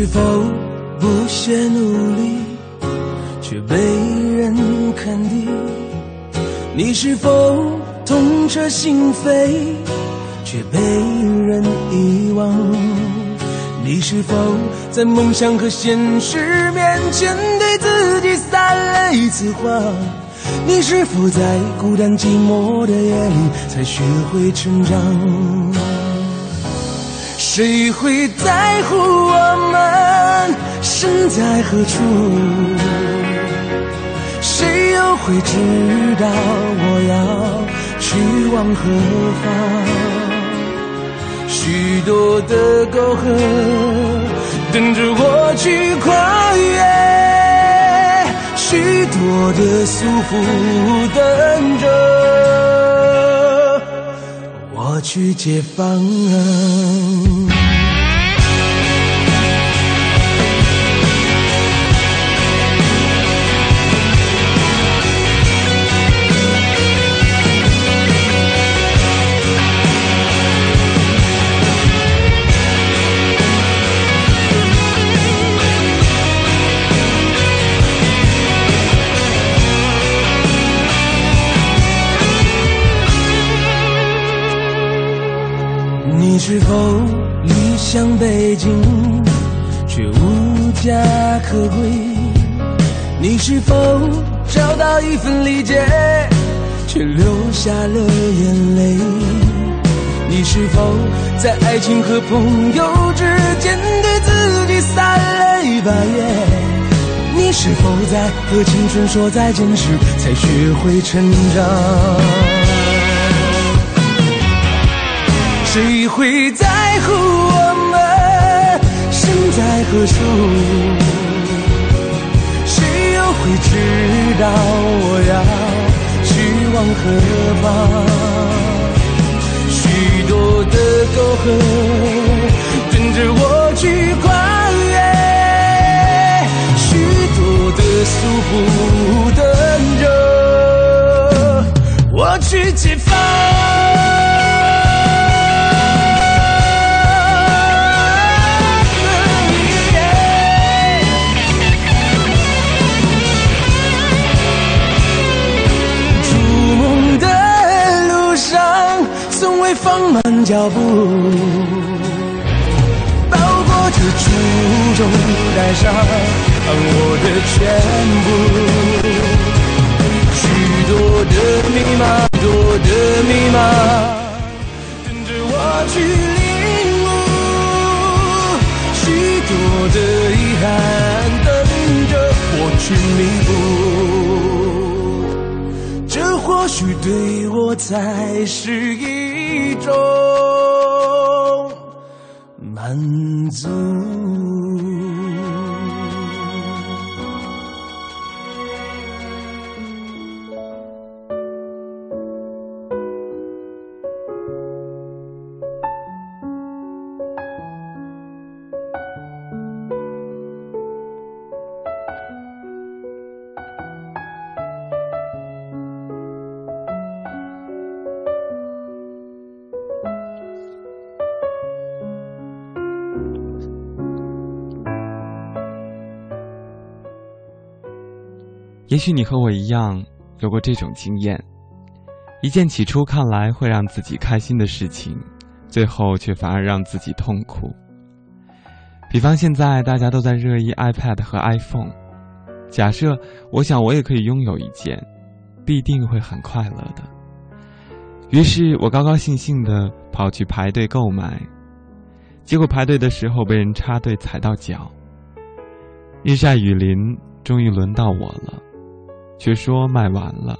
是否不懈努力，却被人肯定？你是否痛彻心扉，却被人遗忘。你是否在梦想和现实面前，对自己撒了一次谎？你是否在孤单寂寞的夜里，才学会成长？谁会在乎我们身在何处？谁又会知道我要？去往何方？许多的沟壑等着我去跨越，许多的束缚等着我去解放。是否理想背景却无家可归？你是否找到一份理解，却流下了眼泪？你是否在爱情和朋友之间对自己撒了把盐？你是否在和青春说再见时才学会成长？谁会在乎我们身在何处？谁又会知道我要去往何方？许多的沟壑等着我去跨越，许多的束缚等着我去解放。放慢脚步，包裹着初衷，带上我的全部。许多的密码，多的密码，等着我去领悟。许多的遗憾，等着我去弥补。这或许对我才是一。一种满足。也许你和我一样有过这种经验：一件起初看来会让自己开心的事情，最后却反而让自己痛苦。比方现在大家都在热议 iPad 和 iPhone，假设我想我也可以拥有一件，必定会很快乐的。于是我高高兴兴的跑去排队购买，结果排队的时候被人插队踩到脚。日晒雨淋，终于轮到我了。却说卖完了，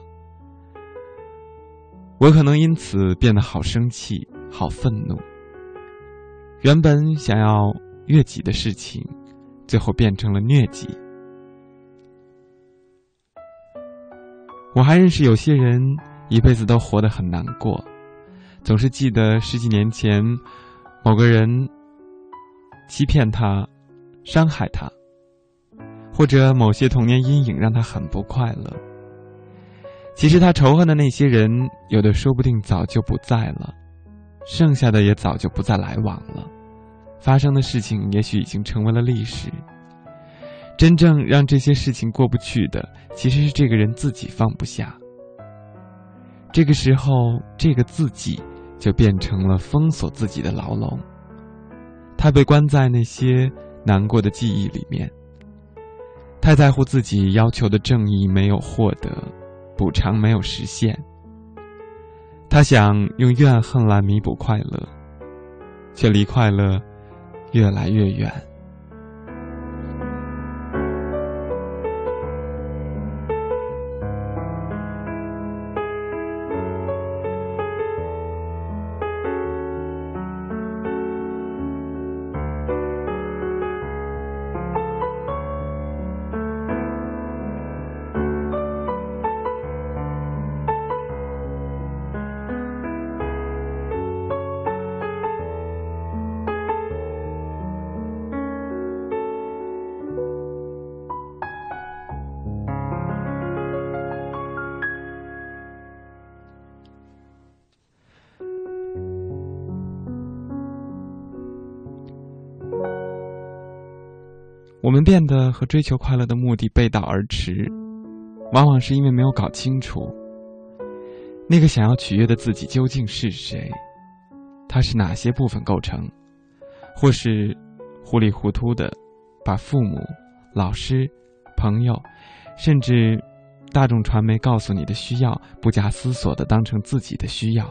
我可能因此变得好生气、好愤怒。原本想要悦己的事情，最后变成了疟疾。我还认识有些人，一辈子都活得很难过，总是记得十几年前某个人欺骗他、伤害他。或者某些童年阴影让他很不快乐。其实他仇恨的那些人，有的说不定早就不在了，剩下的也早就不再来往了。发生的事情也许已经成为了历史。真正让这些事情过不去的，其实是这个人自己放不下。这个时候，这个自己就变成了封锁自己的牢笼。他被关在那些难过的记忆里面。太在乎自己要求的正义没有获得，补偿没有实现。他想用怨恨来弥补快乐，却离快乐越来越远。变得和追求快乐的目的背道而驰，往往是因为没有搞清楚那个想要取悦的自己究竟是谁，他是哪些部分构成，或是糊里糊涂的把父母、老师、朋友，甚至大众传媒告诉你的需要，不假思索的当成自己的需要，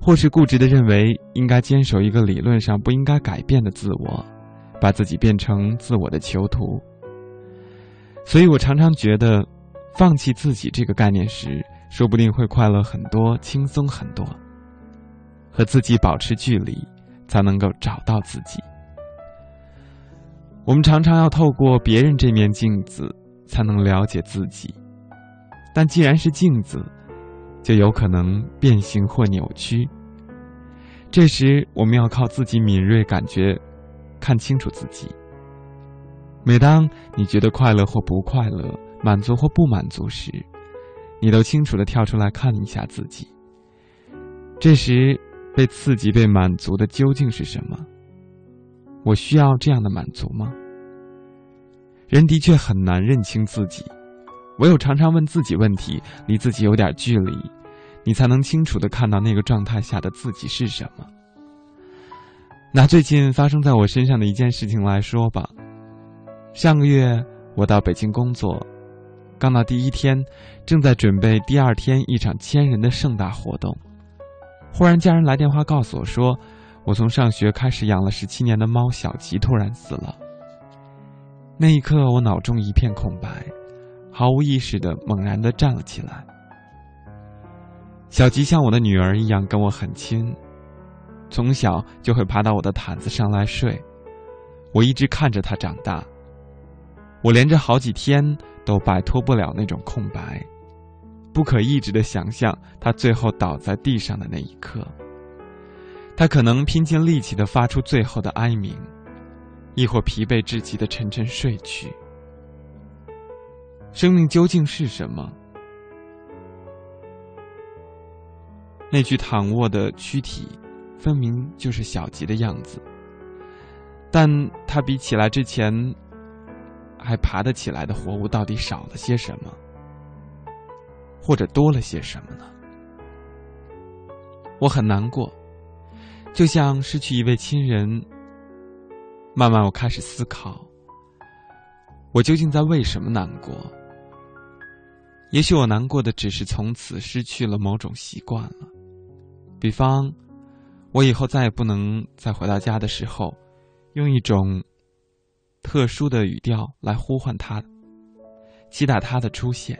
或是固执的认为应该坚守一个理论上不应该改变的自我，把自己变成自我的囚徒。所以我常常觉得，放弃自己这个概念时，说不定会快乐很多，轻松很多。和自己保持距离，才能够找到自己。我们常常要透过别人这面镜子，才能了解自己。但既然是镜子，就有可能变形或扭曲。这时，我们要靠自己敏锐感觉，看清楚自己。每当你觉得快乐或不快乐、满足或不满足时，你都清楚的跳出来看一下自己。这时，被刺激、被满足的究竟是什么？我需要这样的满足吗？人的确很难认清自己，唯有常常问自己问题，离自己有点距离，你才能清楚的看到那个状态下的自己是什么。拿最近发生在我身上的一件事情来说吧。上个月我到北京工作，刚到第一天，正在准备第二天一场千人的盛大活动，忽然家人来电话告诉我说，我从上学开始养了十七年的猫小吉突然死了。那一刻，我脑中一片空白，毫无意识的猛然的站了起来。小吉像我的女儿一样跟我很亲，从小就会爬到我的毯子上来睡，我一直看着他长大。我连着好几天都摆脱不了那种空白，不可抑制的想象他最后倒在地上的那一刻。他可能拼尽力气的发出最后的哀鸣，亦或疲惫至极的沉沉睡去。生命究竟是什么？那具躺卧的躯体，分明就是小吉的样子，但他比起来之前。还爬得起来的活物到底少了些什么，或者多了些什么呢？我很难过，就像失去一位亲人。慢慢，我开始思考，我究竟在为什么难过？也许我难过的只是从此失去了某种习惯了，比方，我以后再也不能在回到家的时候，用一种。特殊的语调来呼唤他，期待他的出现。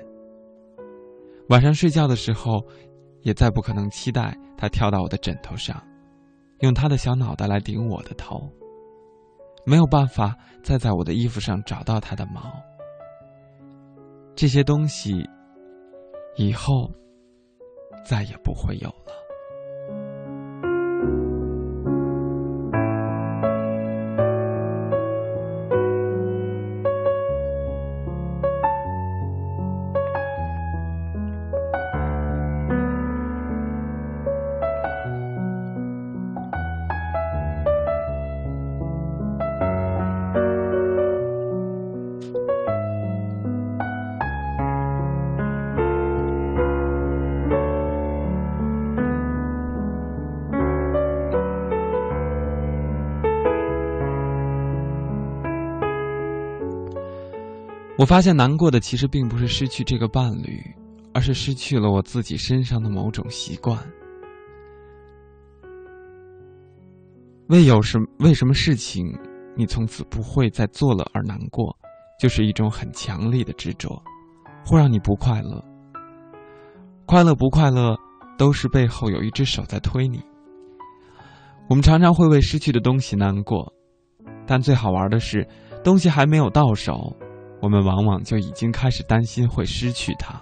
晚上睡觉的时候，也再不可能期待他跳到我的枕头上，用他的小脑袋来顶我的头。没有办法再在我的衣服上找到他的毛。这些东西，以后再也不会有了。发现难过的其实并不是失去这个伴侣，而是失去了我自己身上的某种习惯。为有什为什么事情你从此不会再做了而难过，就是一种很强烈的执着，会让你不快乐。快乐不快乐，都是背后有一只手在推你。我们常常会为失去的东西难过，但最好玩的是，东西还没有到手。我们往往就已经开始担心会失去它。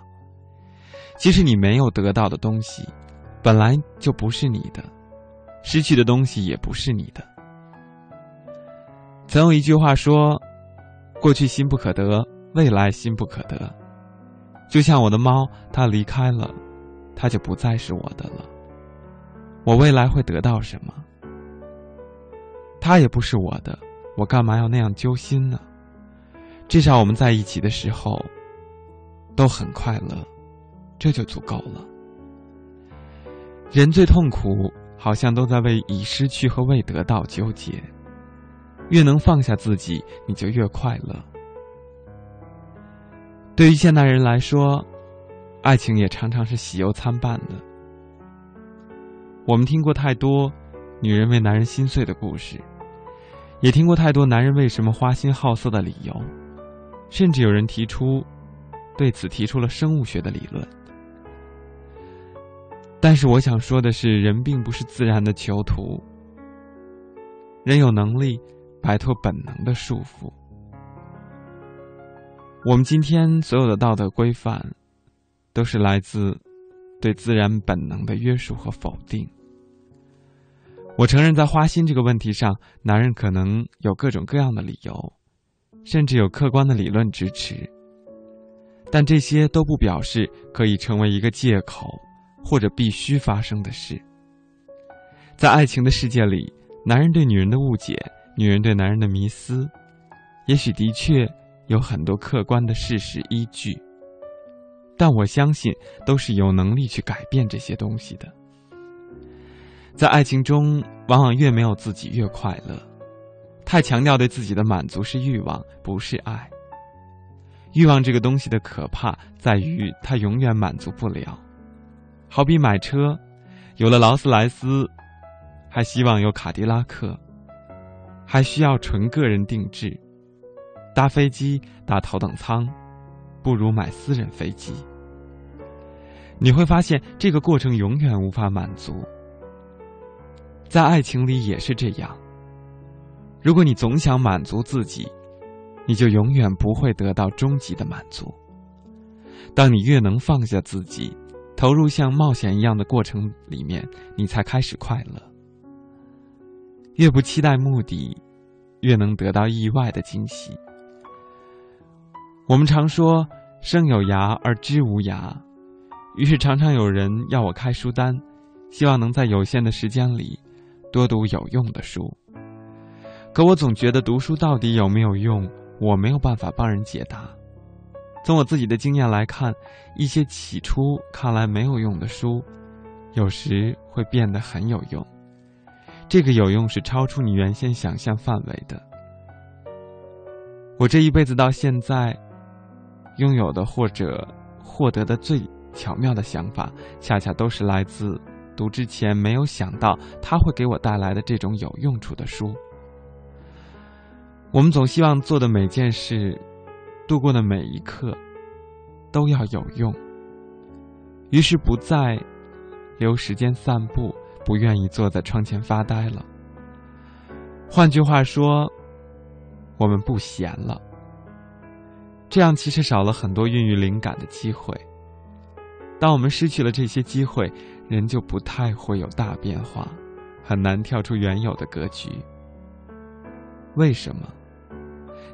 其实你没有得到的东西，本来就不是你的；失去的东西也不是你的。曾有一句话说：“过去心不可得，未来心不可得。”就像我的猫，它离开了，它就不再是我的了。我未来会得到什么？它也不是我的，我干嘛要那样揪心呢？至少我们在一起的时候都很快乐，这就足够了。人最痛苦好像都在为已失去和未得到纠结。越能放下自己，你就越快乐。对于现代人来说，爱情也常常是喜忧参半的。我们听过太多女人为男人心碎的故事，也听过太多男人为什么花心好色的理由，甚至有人提出对此提出了生物学的理论。但是我想说的是，人并不是自然的囚徒，人有能力摆脱本能的束缚。我们今天所有的道德规范，都是来自对自然本能的约束和否定。我承认，在花心这个问题上，男人可能有各种各样的理由，甚至有客观的理论支持，但这些都不表示可以成为一个借口。或者必须发生的事，在爱情的世界里，男人对女人的误解，女人对男人的迷思，也许的确有很多客观的事实依据，但我相信都是有能力去改变这些东西的。在爱情中，往往越没有自己越快乐，太强调对自己的满足是欲望，不是爱。欲望这个东西的可怕在于，它永远满足不了。好比买车，有了劳斯莱斯，还希望有卡迪拉克，还需要纯个人定制。搭飞机搭头等舱，不如买私人飞机。你会发现这个过程永远无法满足。在爱情里也是这样。如果你总想满足自己，你就永远不会得到终极的满足。当你越能放下自己。投入像冒险一样的过程里面，你才开始快乐。越不期待目的，越能得到意外的惊喜。我们常说“生有涯而知无涯”，于是常常有人要我开书单，希望能在有限的时间里多读有用的书。可我总觉得读书到底有没有用，我没有办法帮人解答。从我自己的经验来看，一些起初看来没有用的书，有时会变得很有用。这个有用是超出你原先想象范围的。我这一辈子到现在，拥有的或者获得的最巧妙的想法，恰恰都是来自读之前没有想到它会给我带来的这种有用处的书。我们总希望做的每件事。度过的每一刻都要有用，于是不再留时间散步，不愿意坐在窗前发呆了。换句话说，我们不闲了。这样其实少了很多孕育灵感的机会。当我们失去了这些机会，人就不太会有大变化，很难跳出原有的格局。为什么？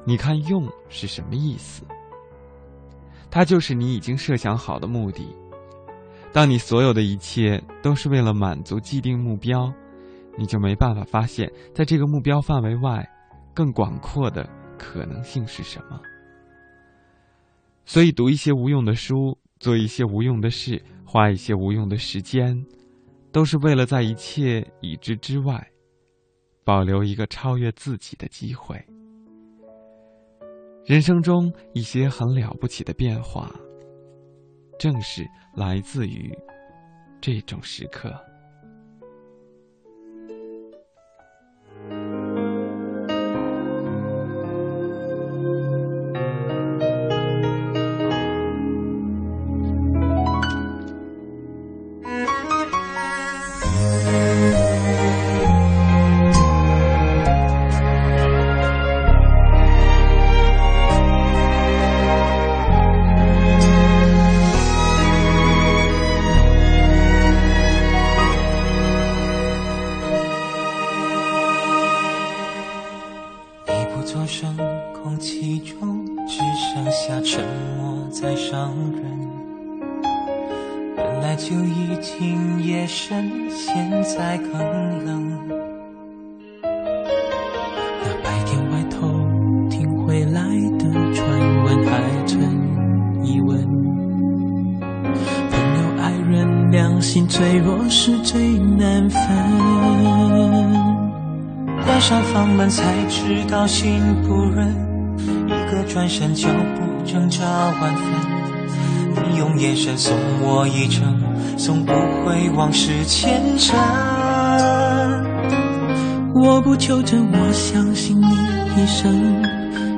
你看“用”是什么意思？它就是你已经设想好的目的。当你所有的一切都是为了满足既定目标，你就没办法发现，在这个目标范围外，更广阔的可能性是什么。所以，读一些无用的书，做一些无用的事，花一些无用的时间，都是为了在一切已知之外，保留一个超越自己的机会。人生中一些很了不起的变化，正是来自于这种时刻。相信你一生。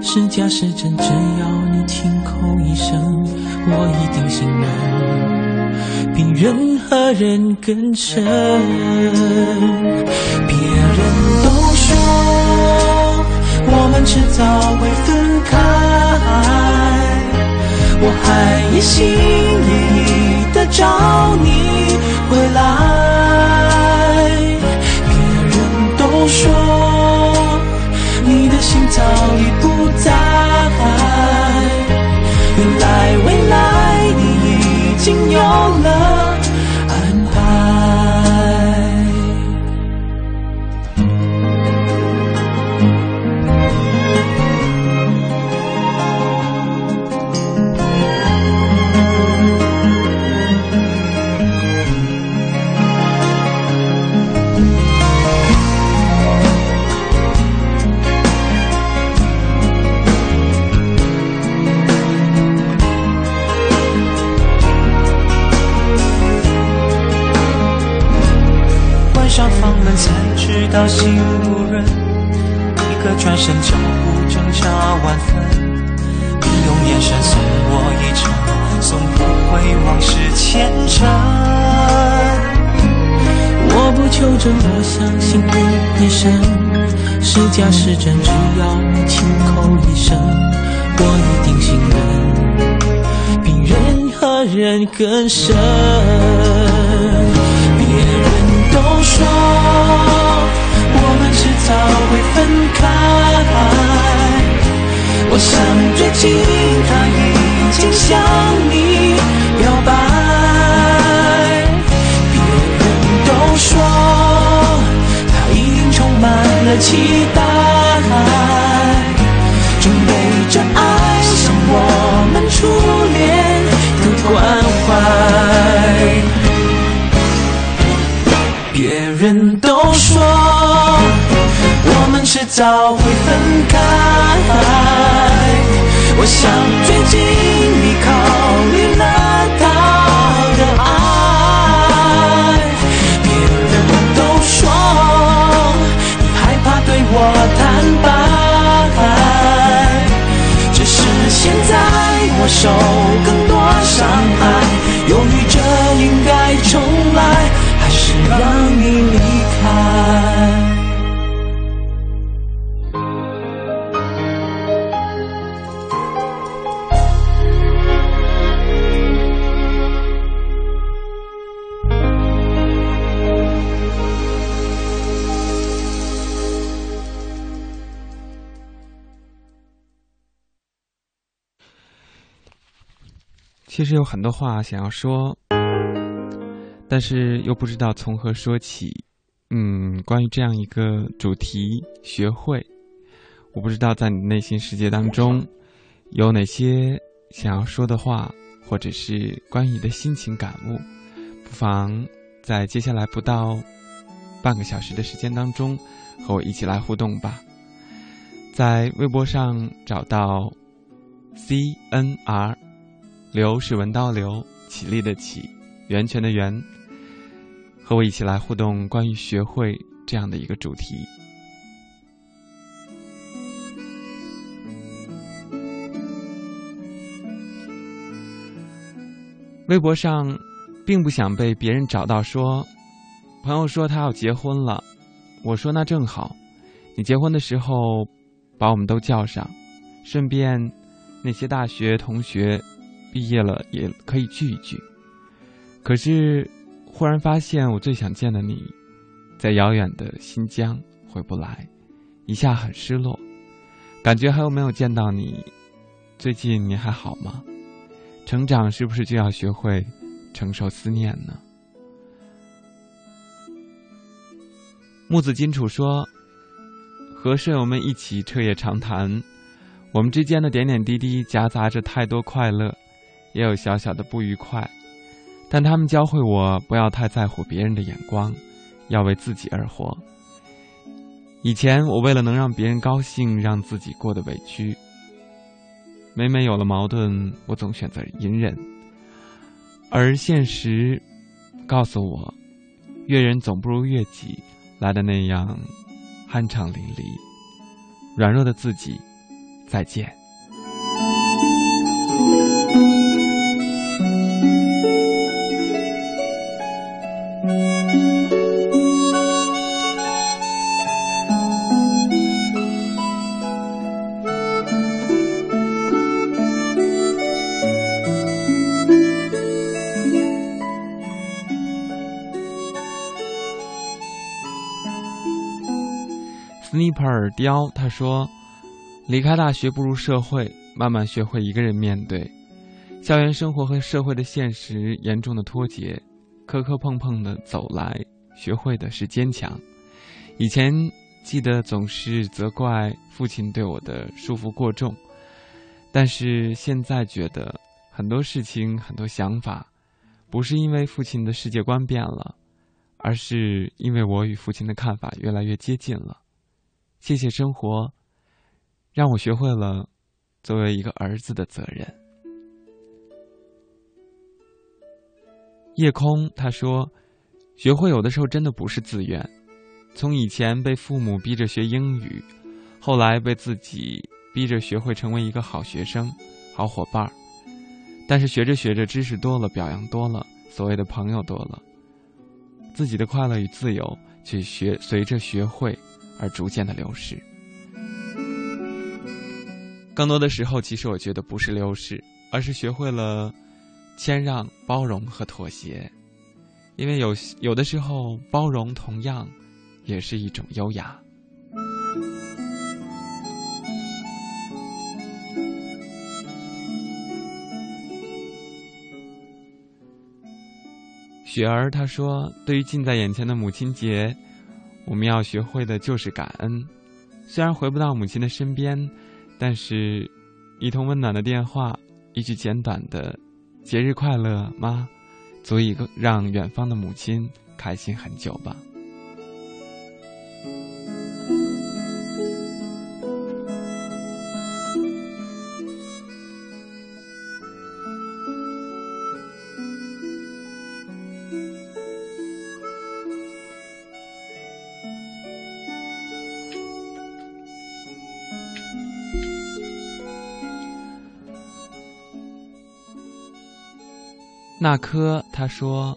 是假是真，只要你亲口一声，我一定信任，比任何人更深。别人都说我们迟早会分开，我还一心一意的找你回来。别人都说你的心早已不。在，原来未来你已经有了。到心不忍，一个转身，脚步挣扎万分。你用眼神送我一程，送不回往事前尘。我不求证，我相信你一生是假是真，只要你亲口一声，我一定信任，比任何人更深。别人都说。早会分开，我想最近他已经向你表白。别人都说他一定充满了期待，准备着爱上我们初恋的关怀。早会分开，我想最近你考虑了他的爱。别人都说你害怕对我坦白，只是现在我受更其实有很多话想要说，但是又不知道从何说起。嗯，关于这样一个主题，学会，我不知道在你内心世界当中有哪些想要说的话，或者是关于你的心情感悟，不妨在接下来不到半个小时的时间当中和我一起来互动吧。在微博上找到 CNR。刘是文刀刘，起立的起，源泉的源，和我一起来互动关于学会这样的一个主题。微博上，并不想被别人找到说，朋友说他要结婚了，我说那正好，你结婚的时候把我们都叫上，顺便那些大学同学。毕业了也可以聚一聚，可是忽然发现我最想见的你，在遥远的新疆回不来，一下很失落，感觉还有没有见到你？最近你还好吗？成长是不是就要学会承受思念呢？木子金楚说：“和舍友们一起彻夜长谈，我们之间的点点滴滴夹杂着太多快乐。”也有小小的不愉快，但他们教会我不要太在乎别人的眼光，要为自己而活。以前我为了能让别人高兴，让自己过得委屈。每每有了矛盾，我总选择隐忍，而现实告诉我，悦人总不如悦己来的那样酣畅淋漓。软弱的自己，再见。尔雕他说：“离开大学，步入社会，慢慢学会一个人面对校园生活和社会的现实，严重的脱节，磕磕碰碰的走来，学会的是坚强。以前记得总是责怪父亲对我的束缚过重，但是现在觉得很多事情、很多想法，不是因为父亲的世界观变了，而是因为我与父亲的看法越来越接近了。”谢谢生活，让我学会了作为一个儿子的责任。夜空他说：“学会有的时候真的不是自愿。从以前被父母逼着学英语，后来被自己逼着学会成为一个好学生、好伙伴儿。但是学着学着，知识多了，表扬多了，所谓的朋友多了，自己的快乐与自由却学随着学会。”而逐渐的流逝，更多的时候，其实我觉得不是流逝，而是学会了谦让、包容和妥协。因为有有的时候，包容同样也是一种优雅。雪儿她说：“对于近在眼前的母亲节。”我们要学会的就是感恩，虽然回不到母亲的身边，但是，一通温暖的电话，一句简短的“节日快乐，妈”，足以让远方的母亲开心很久吧。那颗他说：“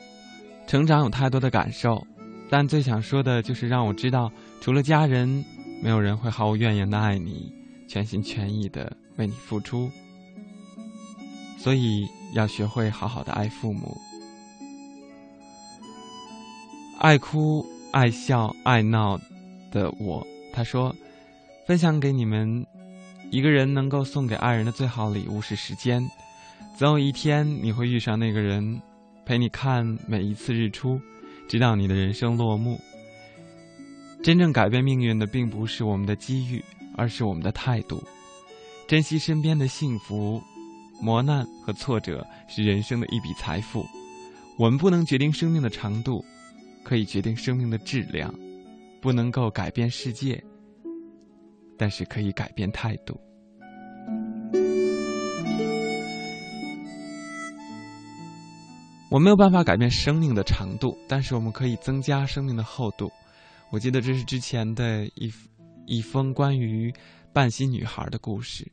成长有太多的感受，但最想说的就是让我知道，除了家人，没有人会毫无怨言的爱你，全心全意的为你付出。所以要学会好好的爱父母，爱哭、爱笑、爱闹的我。”他说：“分享给你们，一个人能够送给爱人的最好礼物是时间。”总有一天，你会遇上那个人，陪你看每一次日出，直到你的人生落幕。真正改变命运的，并不是我们的机遇，而是我们的态度。珍惜身边的幸福，磨难和挫折是人生的一笔财富。我们不能决定生命的长度，可以决定生命的质量。不能够改变世界，但是可以改变态度。我没有办法改变生命的长度，但是我们可以增加生命的厚度。我记得这是之前的一一封关于半心女孩的故事，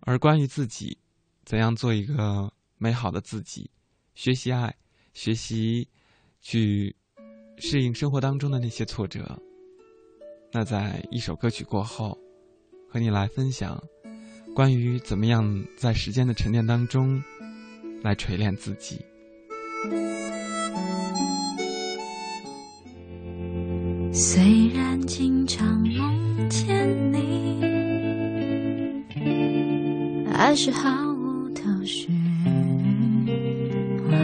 而关于自己，怎样做一个美好的自己，学习爱，学习去适应生活当中的那些挫折。那在一首歌曲过后，和你来分享关于怎么样在时间的沉淀当中来锤炼自己。虽然经常梦见你，还是毫无头绪。外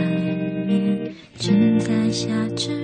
面正在下着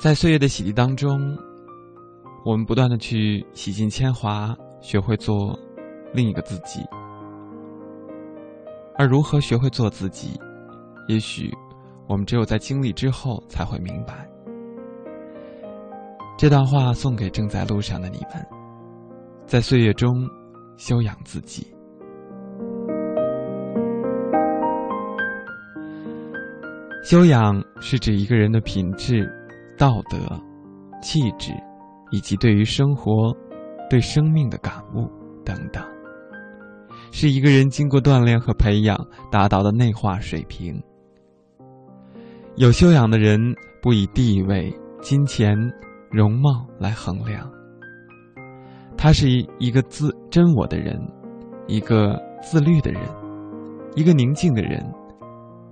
在岁月的洗涤当中我们不断的去洗尽铅华学会做另一个自己。而如何学会做自己也许我们只有在经历之后才会明白。这段话送给正在路上的你们在岁月中修养自己。修养是指一个人的品质道德气质以及对于生活对生命的感悟等等。是一个人经过锻炼和培养达到的内化水平。有修养的人不以地位金钱容貌来衡量。他是一一个自真我的人一个自律的人一个宁静的人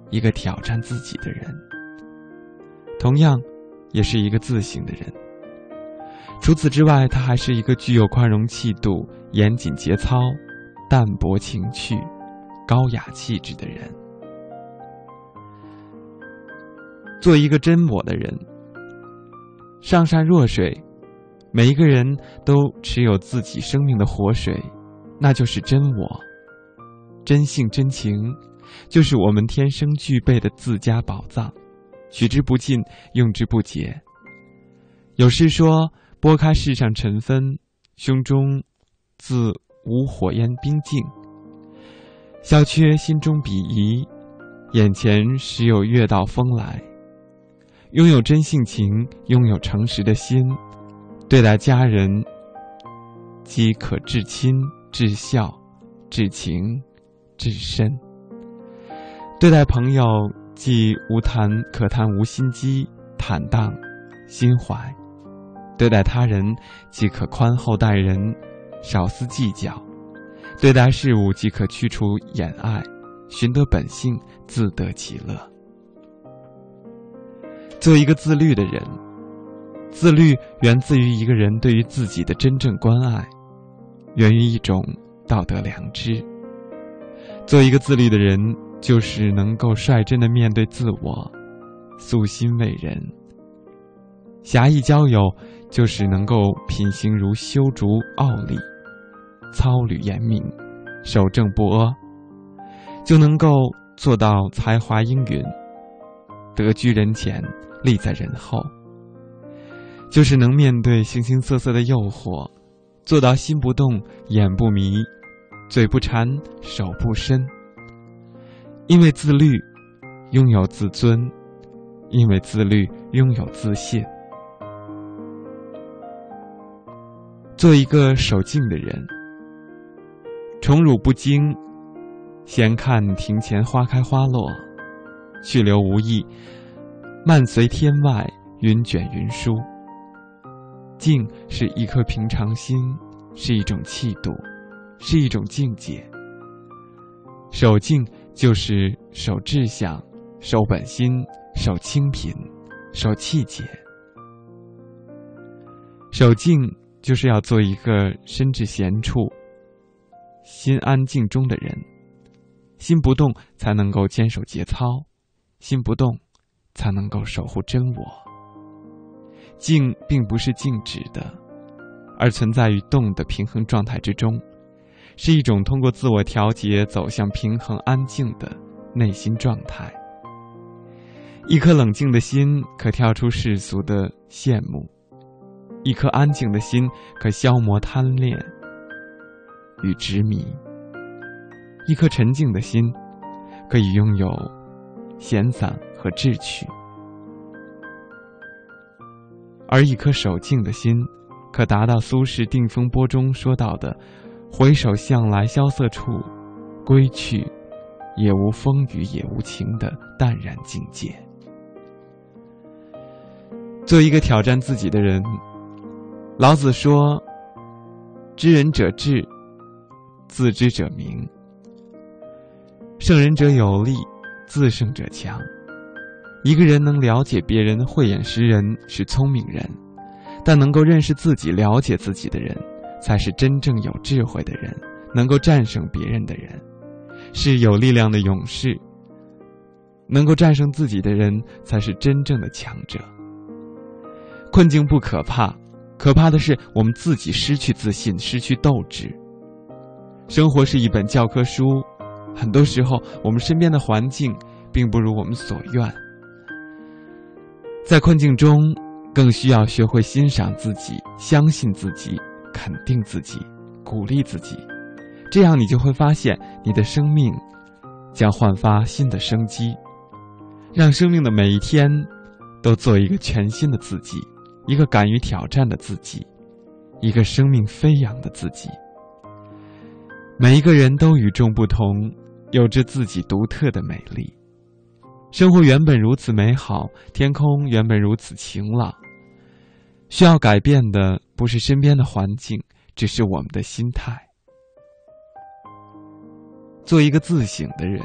一个挑战自己的人。同样也是一个自省的人。除此之外，他还是一个具有宽容气度、严谨节操、淡泊情趣、高雅气质的人。做一个真我的人，上善若水，每一个人都持有自己生命的活水，那就是真我。真性真情，就是我们天生具备的自家宝藏，取之不尽，用之不竭。有诗说。拨开世上尘纷，胸中自无火焰冰静。小缺心中鄙夷，眼前时有月到风来。拥有真性情，拥有诚实的心，对待家人，即可至亲、至孝、至情、至深；对待朋友，既无谈可谈无心机，坦荡心怀。对待他人，即可宽厚待人，少思计较；对待事物，即可去除掩爱，寻得本性，自得其乐。做一个自律的人，自律源自于一个人对于自己的真正关爱，源于一种道德良知。做一个自律的人，就是能够率真的面对自我，素心为人，侠义交友。就是能够品行如修竹傲立，操履严明，守正不阿，就能够做到才华英允，得居人前，立在人后。就是能面对形形色色的诱惑，做到心不动，眼不迷，嘴不馋，手不伸。因为自律，拥有自尊；因为自律，拥有自信。做一个守静的人，宠辱不惊，闲看庭前花开花落，去留无意，漫随天外云卷云舒。静是一颗平常心，是一种气度，是一种境界。守静就是守志向，守本心，守清贫，守气节。守静。就是要做一个身至闲处、心安静中的人，心不动才能够坚守节操，心不动才能够守护真我。静并不是静止的，而存在于动的平衡状态之中，是一种通过自我调节走向平衡安静的内心状态。一颗冷静的心，可跳出世俗的羡慕。一颗安静的心，可消磨贪恋与执迷；一颗沉静的心，可以拥有闲散和智趣；而一颗守静的心，可达到苏轼《定风波》中说到的“回首向来萧瑟处，归去，也无风雨也无晴”的淡然境界。做一个挑战自己的人。老子说：“知人者智，自知者明。胜人者有力，自胜者强。一个人能了解别人、慧眼识人是聪明人，但能够认识自己、了解自己的人，才是真正有智慧的人。能够战胜别人的人，是有力量的勇士。能够战胜自己的人，才是真正的强者。困境不可怕。”可怕的是，我们自己失去自信，失去斗志。生活是一本教科书，很多时候，我们身边的环境并不如我们所愿。在困境中，更需要学会欣赏自己，相信自己，肯定自己，鼓励自己。这样，你就会发现，你的生命将焕发新的生机，让生命的每一天都做一个全新的自己。一个敢于挑战的自己，一个生命飞扬的自己。每一个人都与众不同，有着自己独特的美丽。生活原本如此美好，天空原本如此晴朗。需要改变的不是身边的环境，只是我们的心态。做一个自省的人，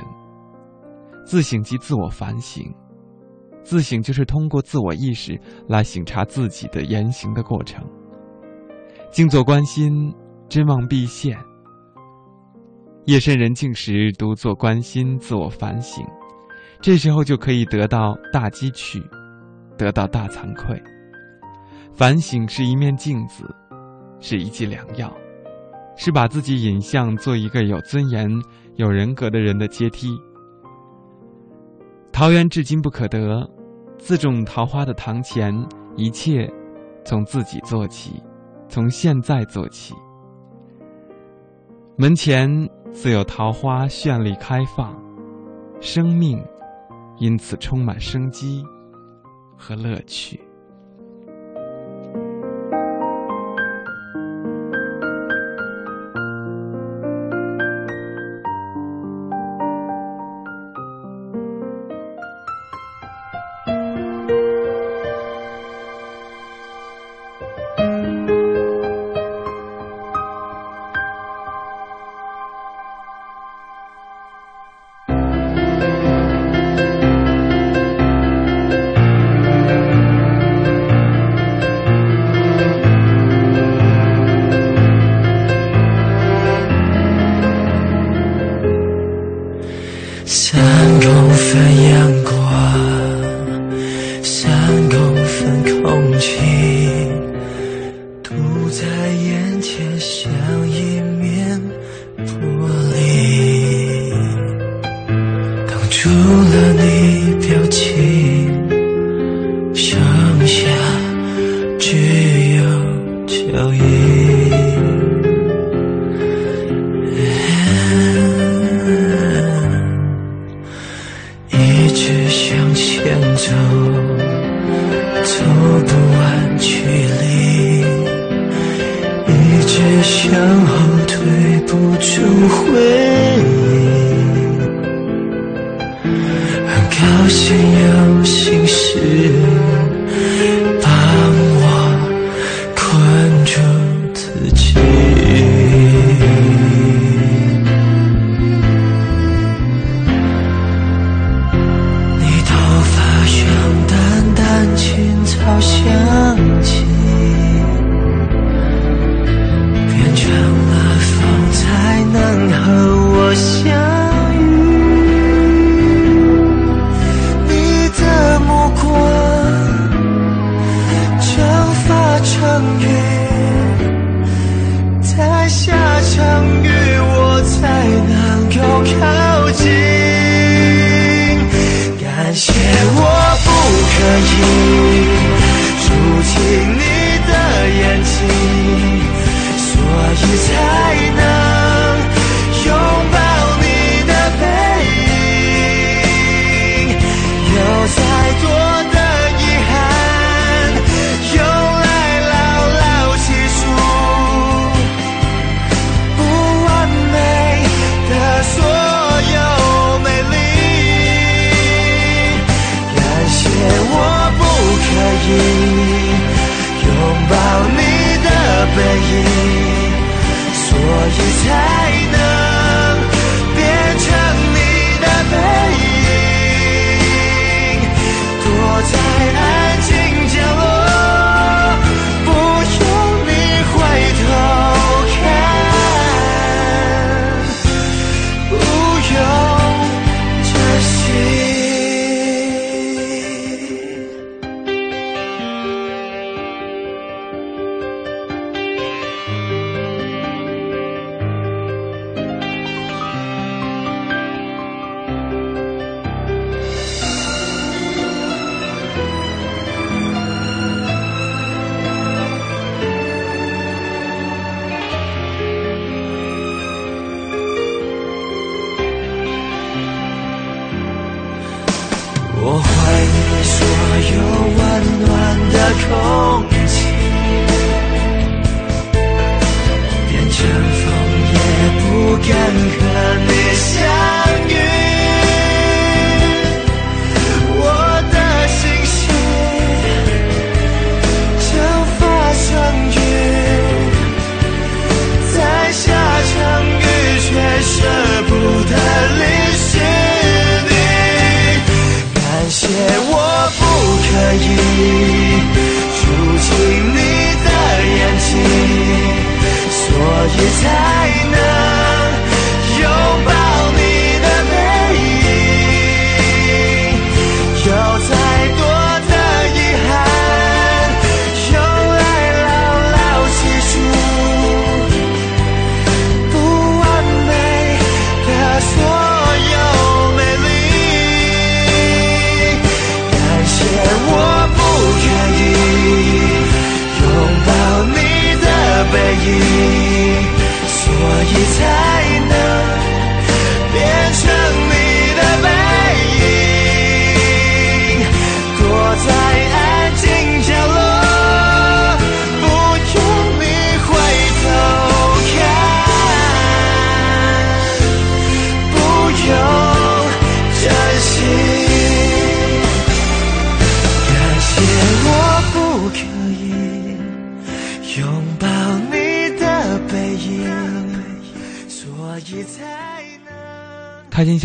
自省即自我反省，自省就是通过自我意识来省察自己的言行的过程。静坐观心，真望必现。夜深人静时，独坐观心，自我反省。这时候就可以得到大积趣，得到大惭愧。反省是一面镜子，是一剂良药，是把自己引向做一个有尊严、有人格的人的阶梯。桃源至今不可得，自种桃花的堂前，一切从自己做起，从现在做起。门前自有桃花绚丽开放，生命。因此充满生机和乐趣。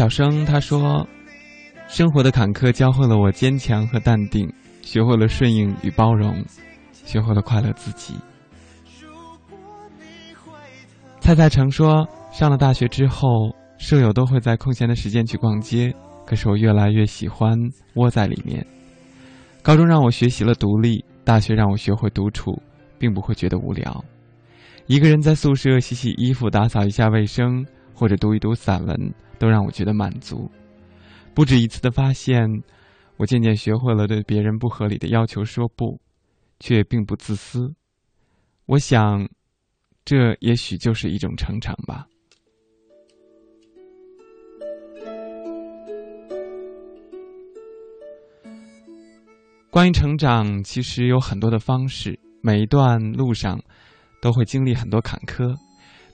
生他说：“生活的坎坷教会了我坚强和淡定，学会了顺应与包容，学会了快乐自己。”蔡蔡成说：“上了大学之后，舍友都会在空闲的时间去逛街，可是我越来越喜欢窝在里面。高中让我学习了独立，大学让我学会独处，并不会觉得无聊。一个人在宿舍洗洗衣服、打扫一下卫生，或者读一读散文，都让我觉得满足。不止一次的发现，我渐渐学会了对别人不合理的要求说不，却并不自私。我想，这也许就是一种成长吧。关于成长，其实有很多的方式，每一段路上都会经历很多坎坷。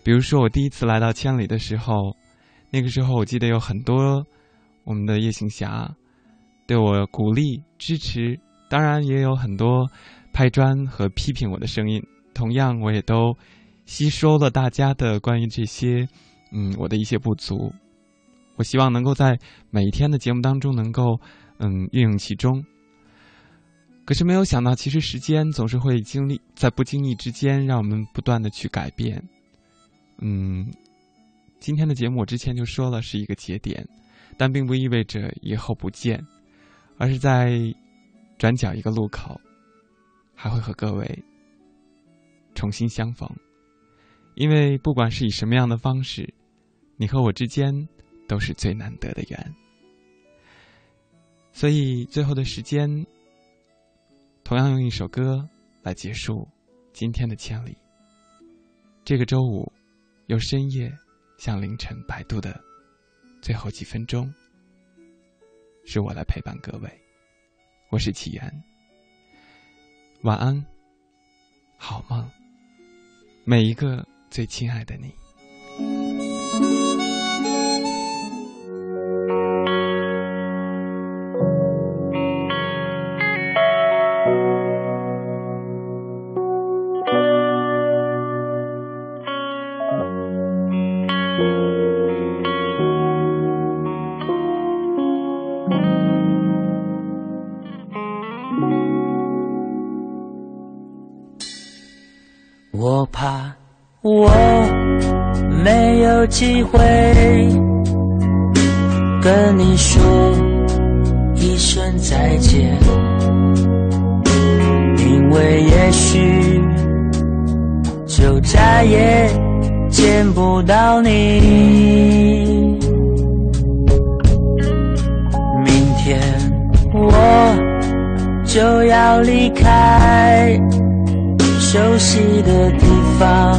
比如说，我第一次来到千里的时候，那个时候我记得有很多我们的夜行侠对我鼓励支持，当然也有很多拍砖和批评我的声音。同样，我也都吸收了大家的关于这些，嗯，我的一些不足。我希望能够在每一天的节目当中能够，嗯，运用其中。可是没有想到，其实时间总是会经历在不经意之间，让我们不断的去改变。嗯，今天的节目我之前就说了是一个节点，但并不意味着以后不见，而是在转角一个路口，还会和各位重新相逢。因为不管是以什么样的方式，你和我之间都是最难得的缘。所以最后的时间。同样用一首歌来结束今天的千里。这个周五，由深夜像凌晨摆渡的最后几分钟，是我来陪伴各位。我是启源，晚安，好梦，每一个最亲爱的你。机会跟你说一声再见，因为也许就再也见不到你。明天我就要离开。熟悉的地方，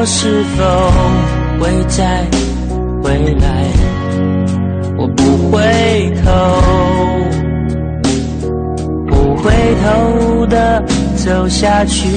我是否会再回来？我不回头，不回头的走下去。